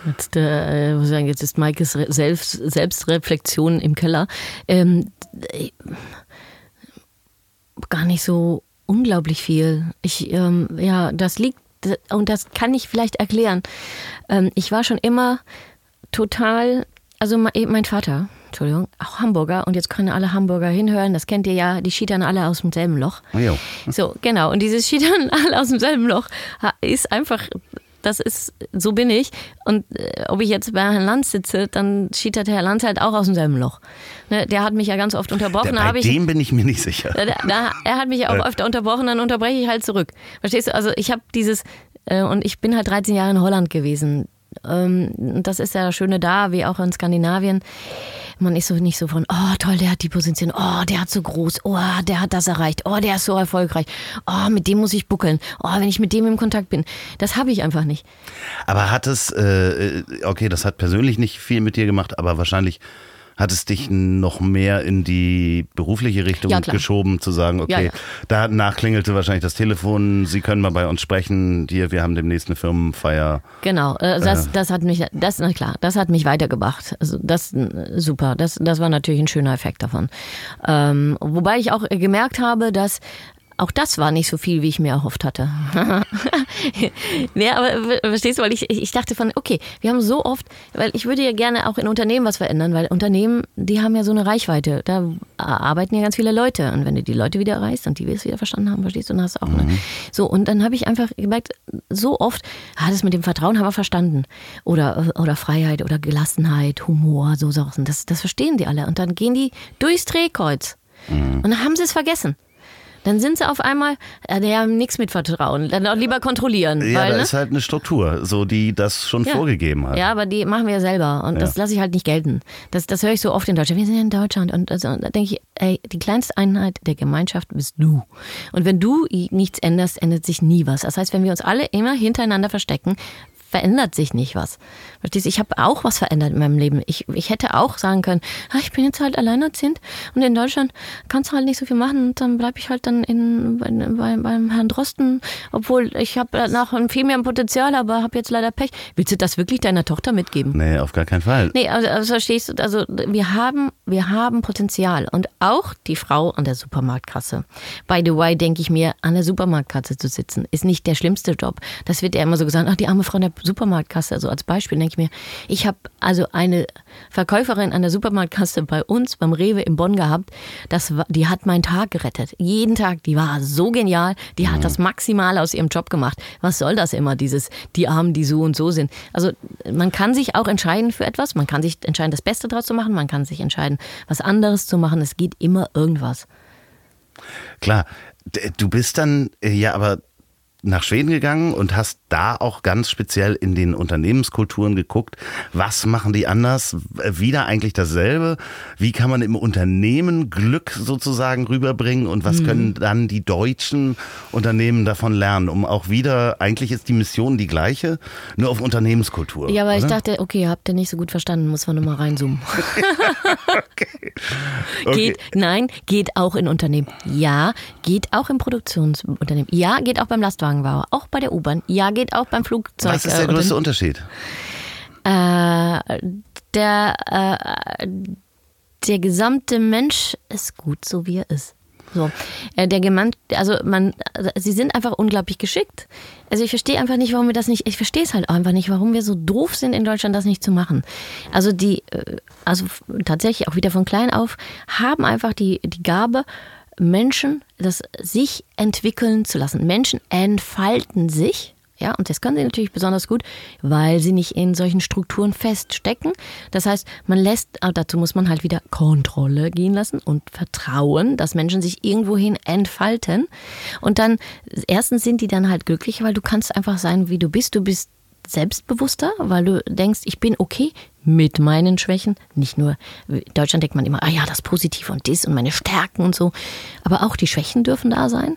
Jetzt, äh, muss ich sagen, jetzt ist Maikes Selbst, Selbstreflexion im Keller. Ähm, äh, gar nicht so unglaublich viel. Ich, ähm, ja, das liegt, und das kann ich vielleicht erklären. Ähm, ich war schon immer total, also me- mein Vater, Entschuldigung, auch Hamburger, und jetzt können alle Hamburger hinhören, das kennt ihr ja, die schiedern alle aus demselben Loch. Jo. So, genau. Und dieses Schiedern alle aus demselben Loch ist einfach, das ist, so bin ich. Und äh, ob ich jetzt bei Herrn Lanz sitze, dann schiedert Herr Lanz halt auch aus demselben Loch. Ne, der hat mich ja ganz oft unterbrochen. Der, bei ich, dem bin ich mir nicht sicher. da, da, er hat mich ja auch öfter unterbrochen, dann unterbreche ich halt zurück. Verstehst du? Also ich habe dieses, äh, und ich bin halt 13 Jahre in Holland gewesen. Ähm, das ist ja das Schöne da, wie auch in Skandinavien. Man ist so nicht so von, oh toll, der hat die Position, oh, der hat so groß, oh, der hat das erreicht, oh, der ist so erfolgreich, oh, mit dem muss ich buckeln, oh, wenn ich mit dem im Kontakt bin. Das habe ich einfach nicht. Aber hat es, äh, okay, das hat persönlich nicht viel mit dir gemacht, aber wahrscheinlich hat es dich noch mehr in die berufliche Richtung Ja, geschoben, zu sagen, Ja, okay, ja. danach klingelte wahrscheinlich das Telefon, Sie können mal bei uns sprechen, hier, wir haben demnächst eine Firmenfeier. Genau, äh, das, das hat mich, das, na klar, das hat mich weitergebracht. Also das äh, super, das, das war natürlich ein schöner Effekt davon. Ähm, wobei ich auch gemerkt habe, dass auch das war nicht so viel, wie ich mir erhofft hatte. ja, aber verstehst du, weil ich, ich dachte von, okay, wir haben so oft, weil ich würde ja gerne auch in Unternehmen was verändern, weil Unternehmen, die haben ja so eine Reichweite. Da arbeiten ja ganz viele Leute. Und wenn du die Leute wieder erreichst und die es wieder verstanden haben, verstehst du, dann hast du auch. Ne? Mhm. So, und dann habe ich einfach gemerkt, so oft, ah, das mit dem Vertrauen haben wir verstanden. Oder, oder Freiheit oder Gelassenheit, Humor, so Sachen. Das, das verstehen die alle. Und dann gehen die durchs Drehkreuz. Und dann haben sie es vergessen. Dann sind sie auf einmal, äh, die haben nichts mit Vertrauen. Dann auch lieber kontrollieren. Ja, weil, da ne? ist halt eine Struktur, so die das schon Ja. vorgegeben hat. Ja, aber die machen wir ja selber und das lasse ich halt nicht gelten. Das, das höre ich so oft in Deutschland. Wir sind ja in Deutschland und, also, und da denke ich, ey, die kleinste Einheit der Gemeinschaft bist du. Und wenn du nichts änderst, ändert sich nie was. Das heißt, wenn wir uns alle immer hintereinander verstecken, verändert sich nicht was. Verstehst du? Ich habe auch was verändert in meinem Leben. Ich, ich hätte auch sagen können, ah, ich bin jetzt halt alleinerziehend und in Deutschland kannst du halt nicht so viel machen und dann bleibe ich halt dann in, bei, bei, beim Herrn Drosten, obwohl ich habe noch viel mehr Potenzial, aber habe jetzt leider Pech. Willst du das wirklich deiner Tochter mitgeben? Nee, auf gar keinen Fall. Nee, also, also verstehst du, also wir haben, wir haben Potenzial und auch die Frau an der Supermarktkasse. By the way, denke ich mir, an der Supermarktkasse zu sitzen, ist nicht der schlimmste Job. Das wird ja immer so gesagt, ach, die arme Frau an der Supermarktkasse, also als Beispiel denke ich mir, ich habe also eine Verkäuferin an der Supermarktkasse bei uns beim Rewe in Bonn gehabt, das war, die hat meinen Tag gerettet. Jeden Tag, die war so genial, die hat das Maximale aus ihrem Job gemacht. Was soll das immer, dieses, die Armen, die so und so sind? Also man kann sich auch entscheiden für etwas, man kann sich entscheiden, das Beste draus zu machen, man kann sich entscheiden, was anderes zu machen. Es geht immer irgendwas. Klar, du bist dann äh, ja aber nach Schweden gegangen und hast da auch ganz speziell in den Unternehmenskulturen geguckt, was machen die anders, wieder eigentlich dasselbe, wie kann man im Unternehmen Glück sozusagen rüberbringen und Mhm. was können dann die deutschen Unternehmen davon lernen, um auch wieder, eigentlich ist die Mission die gleiche, nur auf Unternehmenskultur. Ja, aber ich dachte, okay, habt ihr nicht so gut verstanden, muss man nochmal reinzoomen. Okay. Geht, nein, geht auch in Unternehmen. Ja, geht auch im Produktionsunternehmen. Ja, geht auch beim Lastwagenbauer. Auch bei der U-Bahn. Ja, geht auch beim Flugzeug. Was ist der äh, größte Unterschied? Äh, der, äh, der gesamte Mensch ist gut, so wie er ist. So, äh, der Gemann, also man, also sie sind einfach unglaublich geschickt. Also ich verstehe einfach nicht, warum wir das nicht, ich verstehe es halt einfach nicht, warum wir so doof sind in Deutschland, das nicht zu machen. Also die, äh, also tatsächlich auch wieder von klein auf, haben einfach die, die Gabe, Menschen das sich entwickeln zu lassen. Menschen entfalten sich ja, und das können sie natürlich besonders gut, weil sie nicht in solchen Strukturen feststecken. Das heißt, man lässt, aber dazu muss man halt wieder Kontrolle gehen lassen und Vertrauen, dass Menschen sich irgendwohin entfalten. Und dann, erstens sind die dann halt glücklich, weil du kannst einfach sein, wie du bist. Du bist selbstbewusster, weil du denkst, ich bin okay mit meinen Schwächen. Nicht nur, in Deutschland denkt man immer, ah ja, das Positive und das und meine Stärken und so. Aber auch die Schwächen dürfen da sein.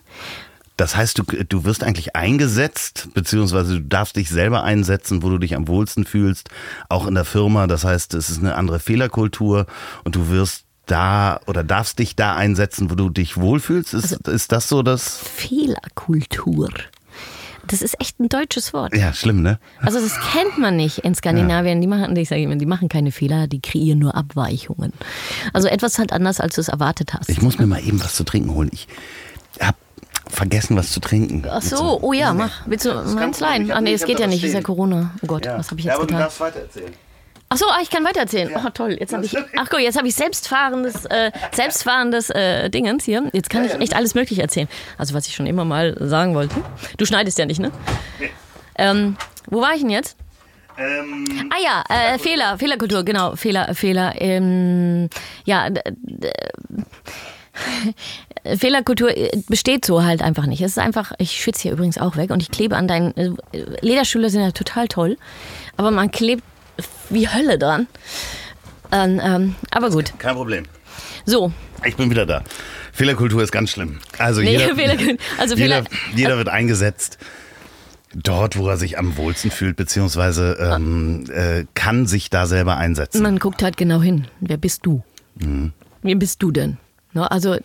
Das heißt, du, du wirst eigentlich eingesetzt, beziehungsweise du darfst dich selber einsetzen, wo du dich am wohlsten fühlst, auch in der Firma. Das heißt, es ist eine andere Fehlerkultur und du wirst da oder darfst dich da einsetzen, wo du dich wohlfühlst. Ist, ist das so das? Fehlerkultur. Das ist echt ein deutsches Wort. Ja, schlimm, ne? Also das kennt man nicht in Skandinavien. Die machen, ich sage immer, die machen keine Fehler, die kreieren nur Abweichungen. Also etwas halt anders, als du es erwartet hast. Ich muss mir mal eben was zu trinken holen. Ich hab vergessen, was zu trinken. Ach so, oh ja, mach. Willst du meins leihen? Ach nee, es geht ja nicht, ist ja Corona. Oh Gott, was habe ich jetzt getan? weiter erzählen. Ach so, ah, ich kann weitererzählen. Oh toll, jetzt habe ich. Ach guck, jetzt habe ich selbstfahrendes, äh, selbstfahrendes äh, Dingens hier. Jetzt kann ich echt alles Mögliche erzählen. Also was ich schon immer mal sagen wollte. Du schneidest ja nicht, ne? Ähm, wo war ich denn jetzt? Ähm, Ah ja, äh, Fehler, Fehlerkultur, genau, Fehler, Fehler. Ähm, ja, Fehlerkultur äh, besteht so halt einfach nicht. Es ist einfach, ich schwitze hier übrigens auch weg und ich klebe an deinen äh, Lederstühle sind ja total toll, aber man klebt wie Hölle dran. Ähm, ähm, aber gut, kein Problem. so. Ich bin wieder da. Fehlerkultur ist ganz schlimm. Also Nee, jeder, Fehler- also jeder, jeder wird eingesetzt dort, wo er sich am wohlsten fühlt, beziehungsweise ähm, äh, kann sich da selber einsetzen. Man guckt halt genau hin. Wer bist du? Wer bist du denn? Ne, Also,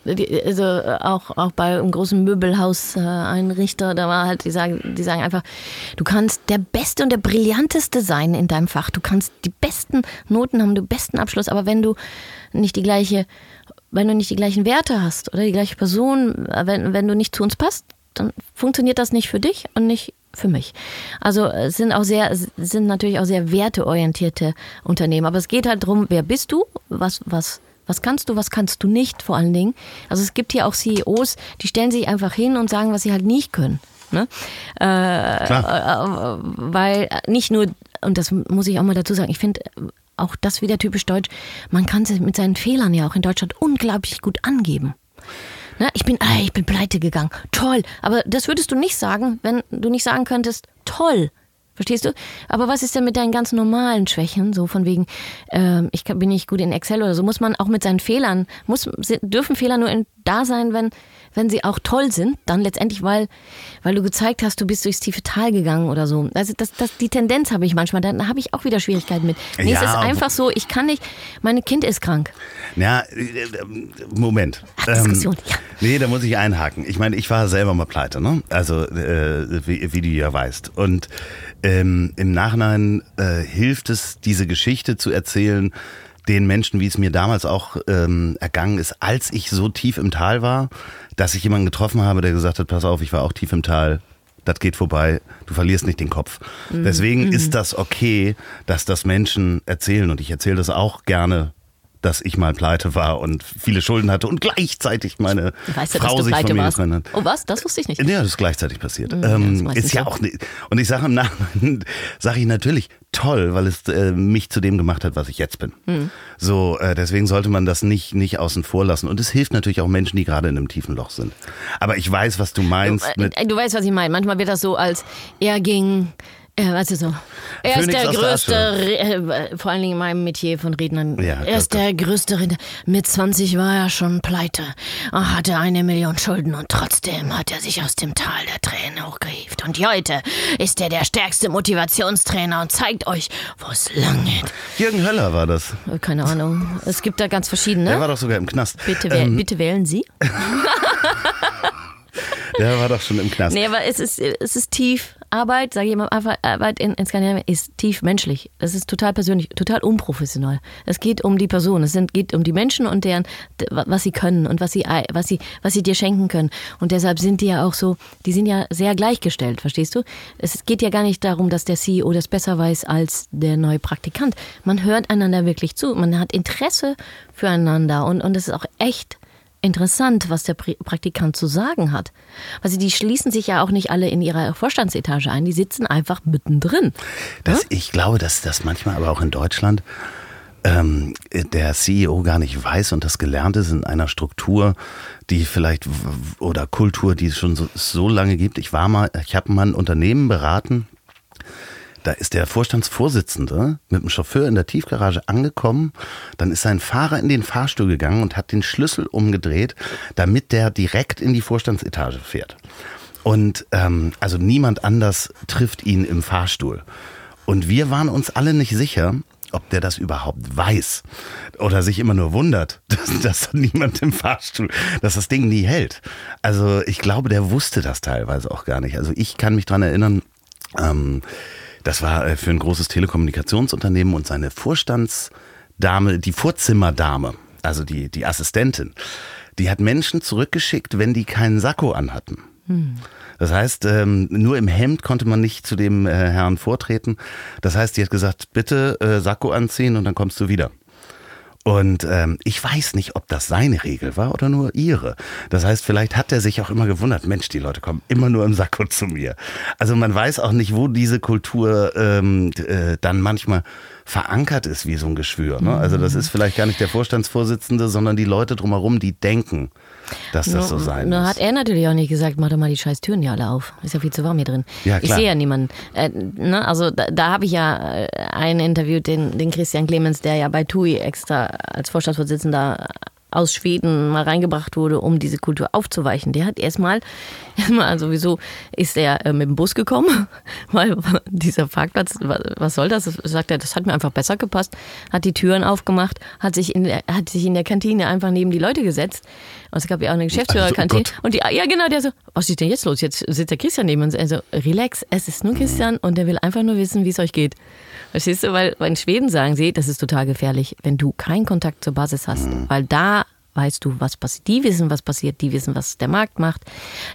also äh, auch, auch bei einem großen Möbelhaus-Einrichter, da war halt, die sagen, die sagen einfach, du kannst der Beste und der Brillanteste sein in deinem Fach. Du kannst die besten Noten haben, den besten Abschluss, aber wenn du nicht die gleiche wenn du nicht die gleichen Werte hast oder die gleiche Person, wenn, wenn du nicht zu uns passt, dann funktioniert das nicht für dich und nicht für mich. Also es sind auch sehr, sind natürlich auch sehr werteorientierte Unternehmen. Aber es geht halt darum, wer bist du, was, was, was kannst du, was kannst du nicht vor allen Dingen. Also es gibt hier auch CEOs, die stellen sich einfach hin und sagen, was sie halt nicht können. Ne? Äh, Klar. äh, weil nicht nur, und das muss ich auch mal dazu sagen, ich finde auch das wieder typisch deutsch, man kann sich mit seinen Fehlern ja auch in Deutschland unglaublich gut angeben. Ne? Ich bin, ah, ich bin pleite gegangen. Toll. Aber das würdest du nicht sagen, wenn du nicht sagen könntest, toll. Verstehst du? Aber was ist denn mit deinen ganz normalen Schwächen? So von wegen, ähm, ich bin nicht gut in Excel oder so. Muss man auch mit seinen Fehlern, muss, dürfen Fehler nur in, da sein, wenn, wenn sie auch toll sind, dann letztendlich, weil, weil du gezeigt hast, du bist durchs tiefe Tal gegangen oder so. Also das, das, die Tendenz habe ich manchmal, da habe ich auch wieder Schwierigkeiten mit. Nee, Ja, es ist einfach so, ich kann nicht, mein Kind ist krank. Ja, äh, Moment. Ach, Diskussion, ja. Nee, da muss ich einhaken. Ich meine, ich war selber mal pleite, ne? Also, äh, wie, wie du ja weißt. Und ähm, im Nachhinein äh, hilft es, diese Geschichte zu erzählen, den Menschen, wie es mir damals auch ähm, ergangen ist, als ich so tief im Tal war, dass ich jemanden getroffen habe, der gesagt hat, pass auf, ich war auch tief im Tal, das geht vorbei, du verlierst nicht den Kopf. Deswegen ist das okay, dass das Menschen erzählen und ich erzähle das auch gerne, dass ich mal pleite war und viele Schulden hatte und gleichzeitig meine Weißt du, Frau dass du sich pleite von mir getrennt hat. Oh was? Das wusste ich nicht. Ja, das ist gleichzeitig passiert. ist ähm, ist ja so. auch nicht. Und ich sage im Nachhinein, sage ich natürlich toll, weil es äh, mich zu dem gemacht hat, was ich jetzt bin. Hm. So, äh, deswegen sollte man das nicht nicht außen vor lassen. Und es hilft natürlich auch Menschen, die gerade in einem tiefen Loch sind. Aber ich weiß, was du meinst mit. Äh, Du weißt, was ich meine. Manchmal wird das so als, er ging, äh, weißt du so, er ist der der größte, Re- äh, vor allen Dingen in meinem Metier von Rednern, Ja, er ist der größte Redner. Mit 20 war er schon pleite, er hatte eine Million Schulden und trotzdem hat er sich aus dem Tal der Tränen hochgehievt. Und heute ist er der stärkste Motivationstrainer und zeigt euch, wo es lang geht. Jürgen Höller war das. Äh, Keine Ahnung, es gibt da ganz verschiedene. Der war doch sogar im Knast. Bitte, ähm, bitte wählen Sie. der war doch schon im Knast. Nee, aber es ist, es ist tief. Arbeit, sage ich immer, Arbeit in, in Skandinavien ist tief menschlich. Es ist total persönlich, total unprofessionell. Es geht um die Person, es sind, geht um die Menschen und deren, was sie können und was sie, was sie, was sie dir schenken können. Und deshalb sind die ja auch so, die sind ja sehr gleichgestellt, verstehst du? Es geht ja gar nicht darum, dass der CEO das besser weiß als der neue Praktikant. Man hört einander wirklich zu, man hat Interesse füreinander und, und es ist auch echt interessant, was der Praktikant zu sagen hat. Also die schließen sich ja auch nicht alle in ihrer Vorstandsetage ein, die sitzen einfach mittendrin. Das, ich glaube, dass das manchmal aber auch in Deutschland ähm, der CEO gar nicht weiß und das gelernt ist in einer Struktur, die vielleicht oder Kultur, die es schon so, so lange gibt. Ich war mal, ich habe mal ein Unternehmen beraten. Da ist der Vorstandsvorsitzende mit dem Chauffeur in der Tiefgarage angekommen. Dann ist sein Fahrer in den Fahrstuhl gegangen und hat den Schlüssel umgedreht, damit der direkt in die Vorstandsetage fährt. Und ähm, also niemand anders trifft ihn im Fahrstuhl. Und wir waren uns alle nicht sicher, ob der das überhaupt weiß oder sich immer nur wundert, dass, dass niemand im Fahrstuhl, dass das Ding nie hält. Also ich glaube, der wusste das teilweise auch gar nicht. Also ich kann mich dran erinnern, ähm, das war äh, für ein großes Telekommunikationsunternehmen und seine Vorstandsdame, die Vorzimmerdame, also die, die Assistentin, die hat Menschen zurückgeschickt, wenn die keinen Sakko anhatten. Das heißt, ähm, nur im Hemd konnte man nicht zu dem äh, Herrn vortreten. Das heißt, die hat gesagt, bitte äh, Sakko anziehen und dann kommst du wieder. Und ähm, ich weiß nicht, ob das seine Regel war oder nur ihre. Das heißt, vielleicht hat er sich auch immer gewundert, Mensch, die Leute kommen immer nur im Sakko zu mir. Also man weiß auch nicht, wo diese Kultur ähm, äh, dann manchmal verankert ist wie so ein Geschwür. Ne? Also das ist vielleicht gar nicht der Vorstandsvorsitzende, sondern die Leute drumherum, die denken, dass das so sein Nur muss. hat er natürlich auch nicht gesagt, mach doch mal die scheiß Türen hier alle auf. Ist ja viel zu warm hier drin. Ja, ich klar. sehe ja niemanden. Äh, ne? Also da, da habe ich ja äh, einen interviewt, den, den Christian Clemens, der ja bei TUI extra als Vorstandsvorsitzender aus Schweden mal reingebracht wurde, um diese Kultur aufzuweichen. Der hat erstmal, erstmal sowieso ist er äh, mit dem Bus gekommen, weil dieser Parkplatz, wa- was soll das? Sagt er, das hat mir einfach besser gepasst, hat die Türen aufgemacht, hat sich in der, hat sich in der Kantine einfach neben die Leute gesetzt. Und es gab ja auch eine Geschäftsführerkantine. Also, Gott. und die, ja genau, der so, was ist denn jetzt los? Jetzt sitzt der Christian neben uns. Also, relax, es ist nur Christian und der will einfach nur wissen, wie es euch geht. Verstehst du? Weil, in Schweden sagen sie, das ist total gefährlich, wenn du keinen Kontakt zur Basis hast. Weil da weißt du, was passiert. Die wissen, was passiert, die wissen, was der Markt macht,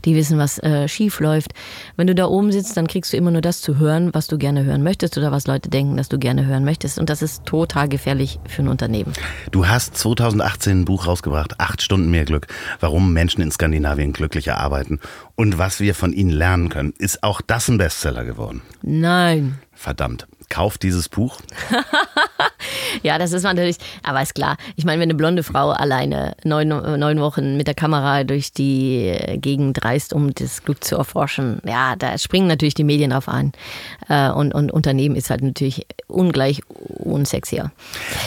die wissen, was äh, schief läuft. Wenn du da oben sitzt, dann kriegst du immer nur das zu hören, was du gerne hören möchtest oder was Leute denken, dass du gerne hören möchtest. Und das ist total gefährlich für ein Unternehmen. Du hast 2018 ein Buch rausgebracht, Acht Stunden mehr Glück, warum Menschen in Skandinavien glücklicher arbeiten und was wir von ihnen lernen können. Ist auch das ein Bestseller geworden? Nein. Verdammt. Kauf dieses Buch. ja, das ist natürlich, aber ist klar. Ich meine, wenn eine blonde Frau alleine neun, neun Wochen mit der Kamera durch die Gegend reist, um das Glück zu erforschen, ja, da springen natürlich die Medien drauf an. Äh, und, und Unternehmen ist halt natürlich ungleich unsexier.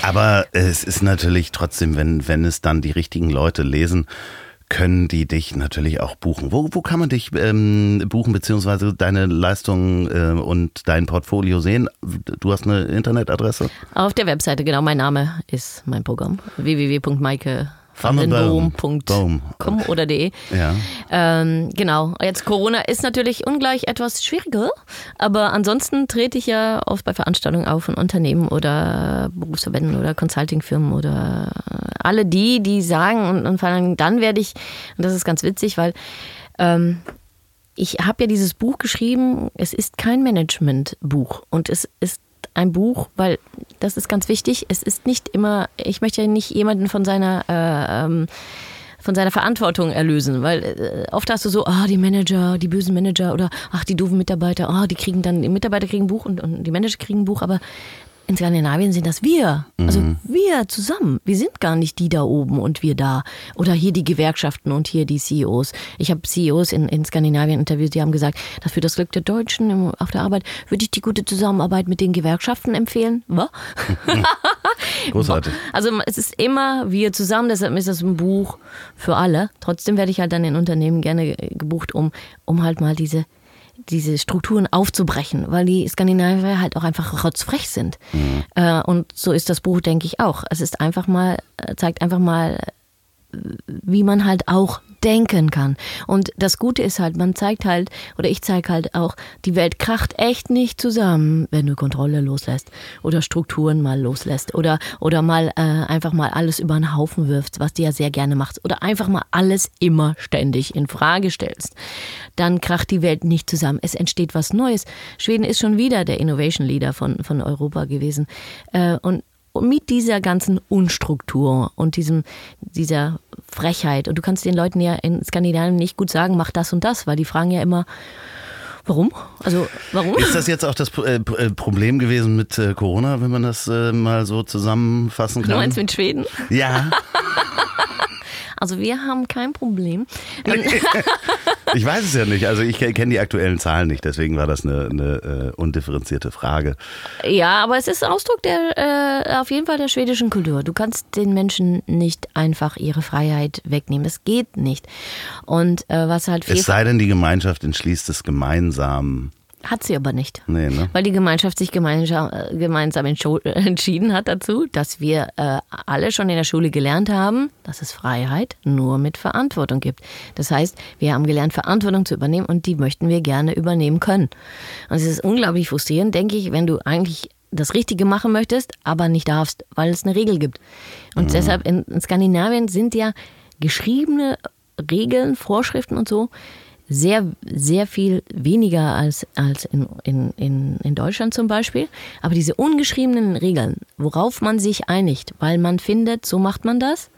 Aber es ist natürlich trotzdem, wenn, wenn es dann die richtigen Leute lesen, können die dich natürlich auch buchen. Wo, wo kann man dich ähm, buchen, beziehungsweise deine Leistungen äh, und dein Portfolio sehen? Du hast eine Internetadresse? Auf der Webseite, genau. Mein Name ist mein Programm. www.maike vandenboom.com oder de. Ja. Ähm, genau. Jetzt Corona ist natürlich ungleich etwas schwieriger, aber ansonsten trete ich ja oft bei Veranstaltungen auf von Unternehmen oder Berufsverbänden oder Consultingfirmen oder alle die, die sagen und, und dann werde ich, und das ist ganz witzig, weil ähm, ich habe ja dieses Buch geschrieben, es ist kein Managementbuch und es ist ein Buch, weil das ist ganz wichtig. Es ist nicht immer, ich möchte ja nicht jemanden von seiner äh, ähm, von seiner Verantwortung erlösen, weil äh, oft hast du so, ah, die Manager, die bösen Manager oder ach, die doofen Mitarbeiter, ah, die kriegen dann, die Mitarbeiter kriegen ein Buch und, und die Manager kriegen ein Buch, aber in Skandinavien sind das wir. Also mhm. wir zusammen. Wir sind gar nicht die da oben und wir da. Oder hier die Gewerkschaften und hier die CEOs. Ich habe CEOs in, in Skandinavien interviewt, die haben gesagt, dass für das Glück der Deutschen auf der Arbeit würde ich die gute Zusammenarbeit mit den Gewerkschaften empfehlen. Was? Großartig. Also es ist immer wir zusammen, deshalb ist das ein Buch für alle. Trotzdem werde ich halt dann in Unternehmen gerne gebucht, um, um halt mal diese diese Strukturen aufzubrechen, weil die Skandinavier halt auch einfach rotzfrech sind. Mhm. Äh, und so ist das Buch, denke ich, auch. Es ist einfach mal, äh, zeigt einfach mal, wie man halt auch denken kann. Und das Gute ist halt, man zeigt halt, oder ich zeige halt auch, die Welt kracht echt nicht zusammen, wenn du Kontrolle loslässt oder Strukturen mal loslässt oder, oder mal äh, einfach mal alles über den Haufen wirfst, was du ja sehr gerne machst, oder einfach mal alles immer ständig in Frage stellst. Dann kracht die Welt nicht zusammen. Es entsteht was Neues. Schweden ist schon wieder der Innovation Leader von, von Europa gewesen. Äh, und und mit dieser ganzen Unstruktur und diesem, dieser Frechheit. Und du kannst den Leuten ja in Skandinavien nicht gut sagen, mach das und das, weil die fragen ja immer, Warum? Also warum? Ist das jetzt auch das äh, äh, Problem gewesen mit äh, Corona, wenn man das mal so zusammenfassen kann? Du meinst mit Schweden? Ja. Also wir haben kein Problem. ich weiß es ja nicht. Also ich kenne die aktuellen Zahlen nicht, deswegen war das eine, eine uh, undifferenzierte Frage. Ja, aber es ist Ausdruck der äh, auf jeden Fall der schwedischen Kultur. Du kannst den Menschen nicht einfach ihre Freiheit wegnehmen. Das geht nicht. Und äh, was halt viel Es sei denn, die Gemeinschaft entschließt es gemeinsam hat sie aber nicht. Nee, ne? Weil die Gemeinschaft sich gemeinsam, gemeinsam entschieden hat dazu, dass wir äh, alle schon in der Schule gelernt haben, dass es Freiheit nur mit Verantwortung gibt. Das heißt, wir haben gelernt, Verantwortung zu übernehmen und die möchten wir gerne übernehmen können. Und es ist unglaublich frustrierend, denke ich, wenn du eigentlich das Richtige machen möchtest, aber nicht darfst, weil es eine Regel gibt. Und mhm. deshalb in, in Skandinavien sind ja geschriebene Regeln, Vorschriften und so, sehr, sehr viel weniger als, als in, in, in, in Deutschland zum Beispiel. Aber diese ungeschriebenen Regeln, worauf man sich einigt, weil man findet, so macht man das,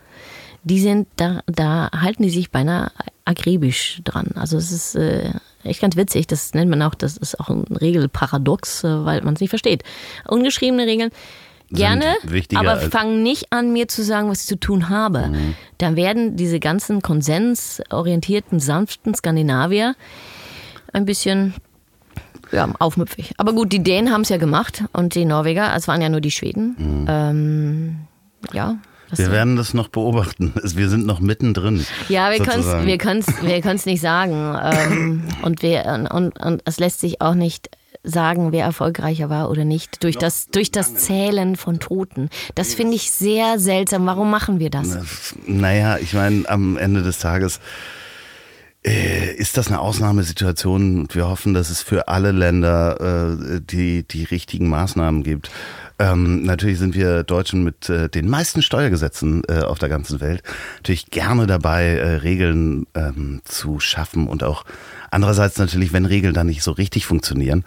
die sind, da, da halten die sich beinahe akribisch dran. Also es ist äh, echt ganz witzig, das nennt man auch, das ist auch ein Regelparadox, äh, weil man es nicht versteht. Ungeschriebene Regeln Gerne, aber fang nicht an, mir zu sagen, was ich zu tun habe. Mhm. Dann werden diese ganzen konsensorientierten, sanften Skandinavier ein bisschen ja, aufmüpfig. Aber gut, die Dänen haben es ja gemacht und die Norweger, es waren ja nur die Schweden. Mhm. Ähm, ja. Wir werden das noch beobachten. Wir sind noch mittendrin. Ja, wir können es wir wir nicht sagen. ähm, und, wir, und, und es lässt sich auch nicht sagen, wer erfolgreicher war oder nicht, durch das, durch das Zählen von Toten. Das finde ich sehr seltsam. Warum machen wir das? Naja, ich meine, am Ende des Tages äh, ist das eine Ausnahmesituation. Wir hoffen, dass es für alle Länder äh, die, die richtigen Maßnahmen gibt. Ähm, natürlich sind wir Deutschen mit äh, den meisten Steuergesetzen äh, auf der ganzen Welt natürlich gerne dabei, äh, Regeln ähm, zu schaffen und auch andererseits natürlich, wenn Regeln dann nicht so richtig funktionieren,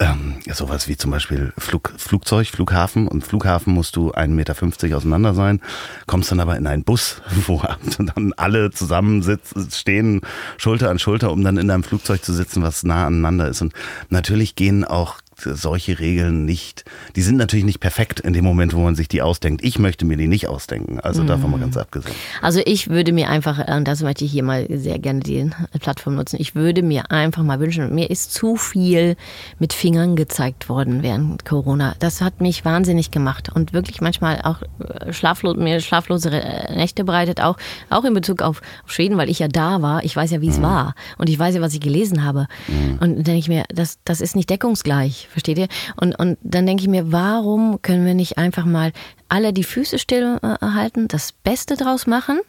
ähm, sowas wie zum Beispiel Flug, Flugzeug, Flughafen. Und Flughafen musst du 1,50 Meter auseinander sein, kommst dann aber in einen Bus, wo dann alle zusammen stehen, Schulter an Schulter, um dann in einem Flugzeug zu sitzen, was nah aneinander ist. Und natürlich gehen auch solche Regeln nicht, die sind natürlich nicht perfekt in dem Moment, wo man sich die ausdenkt. Ich möchte mir die nicht ausdenken, also mhm. davon mal ganz abgesehen. Also ich würde mir einfach, und äh, das möchte ich hier mal sehr gerne die Plattform nutzen, ich würde mir einfach mal wünschen, mir ist zu viel mit Fingern gezeigt worden während Corona. Das hat mich wahnsinnig gemacht und wirklich manchmal auch äh, schlaflos, mir schlaflose äh, Nächte bereitet, auch, auch in Bezug auf Schweden, weil ich ja da war. Ich weiß ja, wie es mhm. war und ich weiß ja, was ich gelesen habe. Mhm. Und dann denke ich mir, das, das ist nicht deckungsgleich versteht ihr? Und, und dann denke ich mir, warum können wir nicht einfach mal alle die Füße still äh, das Beste draus machen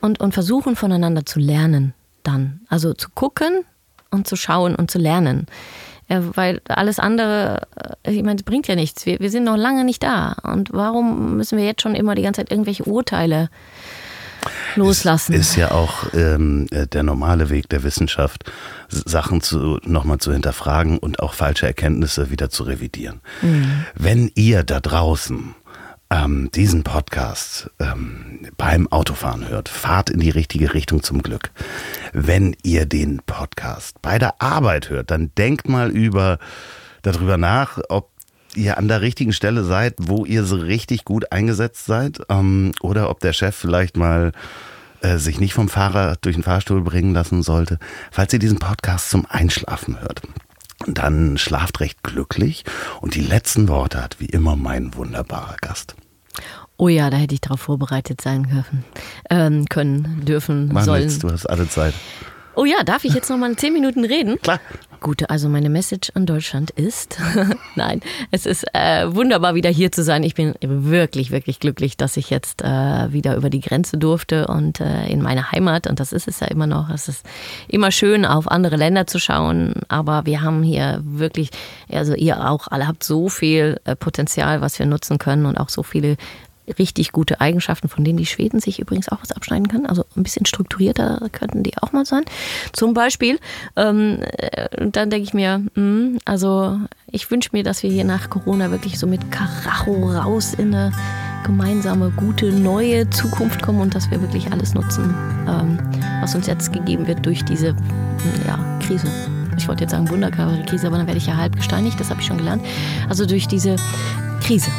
und, und versuchen voneinander zu lernen dann. Also zu gucken und zu schauen und zu lernen. Ja, weil alles andere, äh, ich meine, es bringt ja nichts. Wir, wir sind noch lange nicht da. Und warum müssen wir jetzt schon immer die ganze Zeit irgendwelche Urteile loslassen. Es ist ja auch ähm, äh, der normale Weg der Wissenschaft, Sachen zu, nochmal zu hinterfragen und auch falsche Erkenntnisse wieder zu revidieren. Mhm. Wenn ihr da draußen ähm, diesen Podcast ähm, beim Autofahren hört, fahrt in die richtige Richtung zum Glück. Wenn ihr den Podcast bei der Arbeit hört, dann denkt mal über darüber nach, ob ihr an der richtigen Stelle seid, wo ihr so richtig gut eingesetzt seid, ähm, oder ob der Chef vielleicht mal äh, sich nicht vom Fahrer durch den Fahrstuhl bringen lassen sollte. Falls ihr diesen Podcast zum Einschlafen hört, dann schlaft recht glücklich und die letzten Worte hat wie immer mein wunderbarer Gast. Oh ja, da hätte ich darauf vorbereitet sein können, ähm, können, dürfen, Mann, sollen. Jetzt, du hast alle Zeit. Oh ja, darf ich jetzt noch mal zehn Minuten reden? Klar. Gute, also meine Message an Deutschland ist, nein, es ist äh, wunderbar wieder hier zu sein. Ich bin wirklich, wirklich glücklich, dass ich jetzt äh, wieder über die Grenze durfte und äh, in meine Heimat. Und das ist es ja immer noch. Es ist immer schön, auf andere Länder zu schauen. Aber wir haben hier wirklich, also ihr auch alle habt so viel äh, Potenzial, was wir nutzen können und auch so viele richtig gute Eigenschaften, von denen die Schweden sich übrigens auch was abschneiden können. Also ein bisschen strukturierter könnten die auch mal sein. Zum Beispiel, ähm, äh, dann denke ich mir, mh, hm, also ich wünsche mir, dass wir hier nach Corona wirklich so mit Karacho raus in eine gemeinsame, gute, neue Zukunft kommen und dass wir wirklich alles nutzen, ähm, was uns jetzt gegeben wird durch diese hm, ja, Krise. Ich wollte jetzt sagen Wunderkörperkrise, aber dann werde ich ja halb gesteinigt, das habe ich schon gelernt. Also durch diese Krise.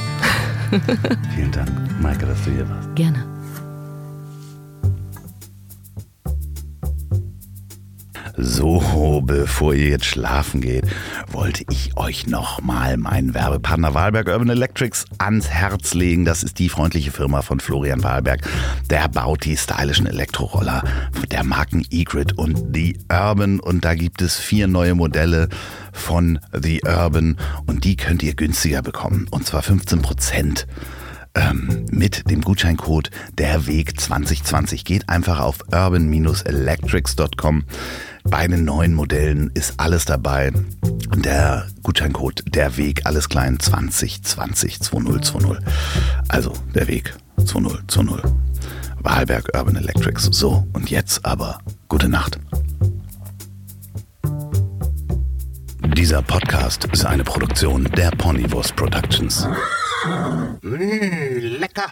Vielen Dank, Maike, dass du hier warst. Gerne. So, bevor ihr jetzt schlafen geht, wollte ich euch nochmal meinen Werbepartner Wahlberg Urban Electrics ans Herz legen. Das ist die freundliche Firma von Florian Wahlberg. Der baut die stylischen Elektroroller der Marken Egrid und The Urban. Und da gibt es vier neue Modelle von The Urban und die könnt ihr günstiger bekommen. Und zwar 15 Prozent ähm, mit dem Gutscheincode der Weg 2020. Geht einfach auf urban-electrics.com. Bei den neuen Modellen ist alles dabei. Der Gutscheincode der Weg, alles klein 2020 2020. Also der Weg 2020. Wahlberg Urban Electrics. So, und jetzt aber gute Nacht. Dieser Podcast ist eine Produktion der Ponywurst Productions. Mmh, lecker.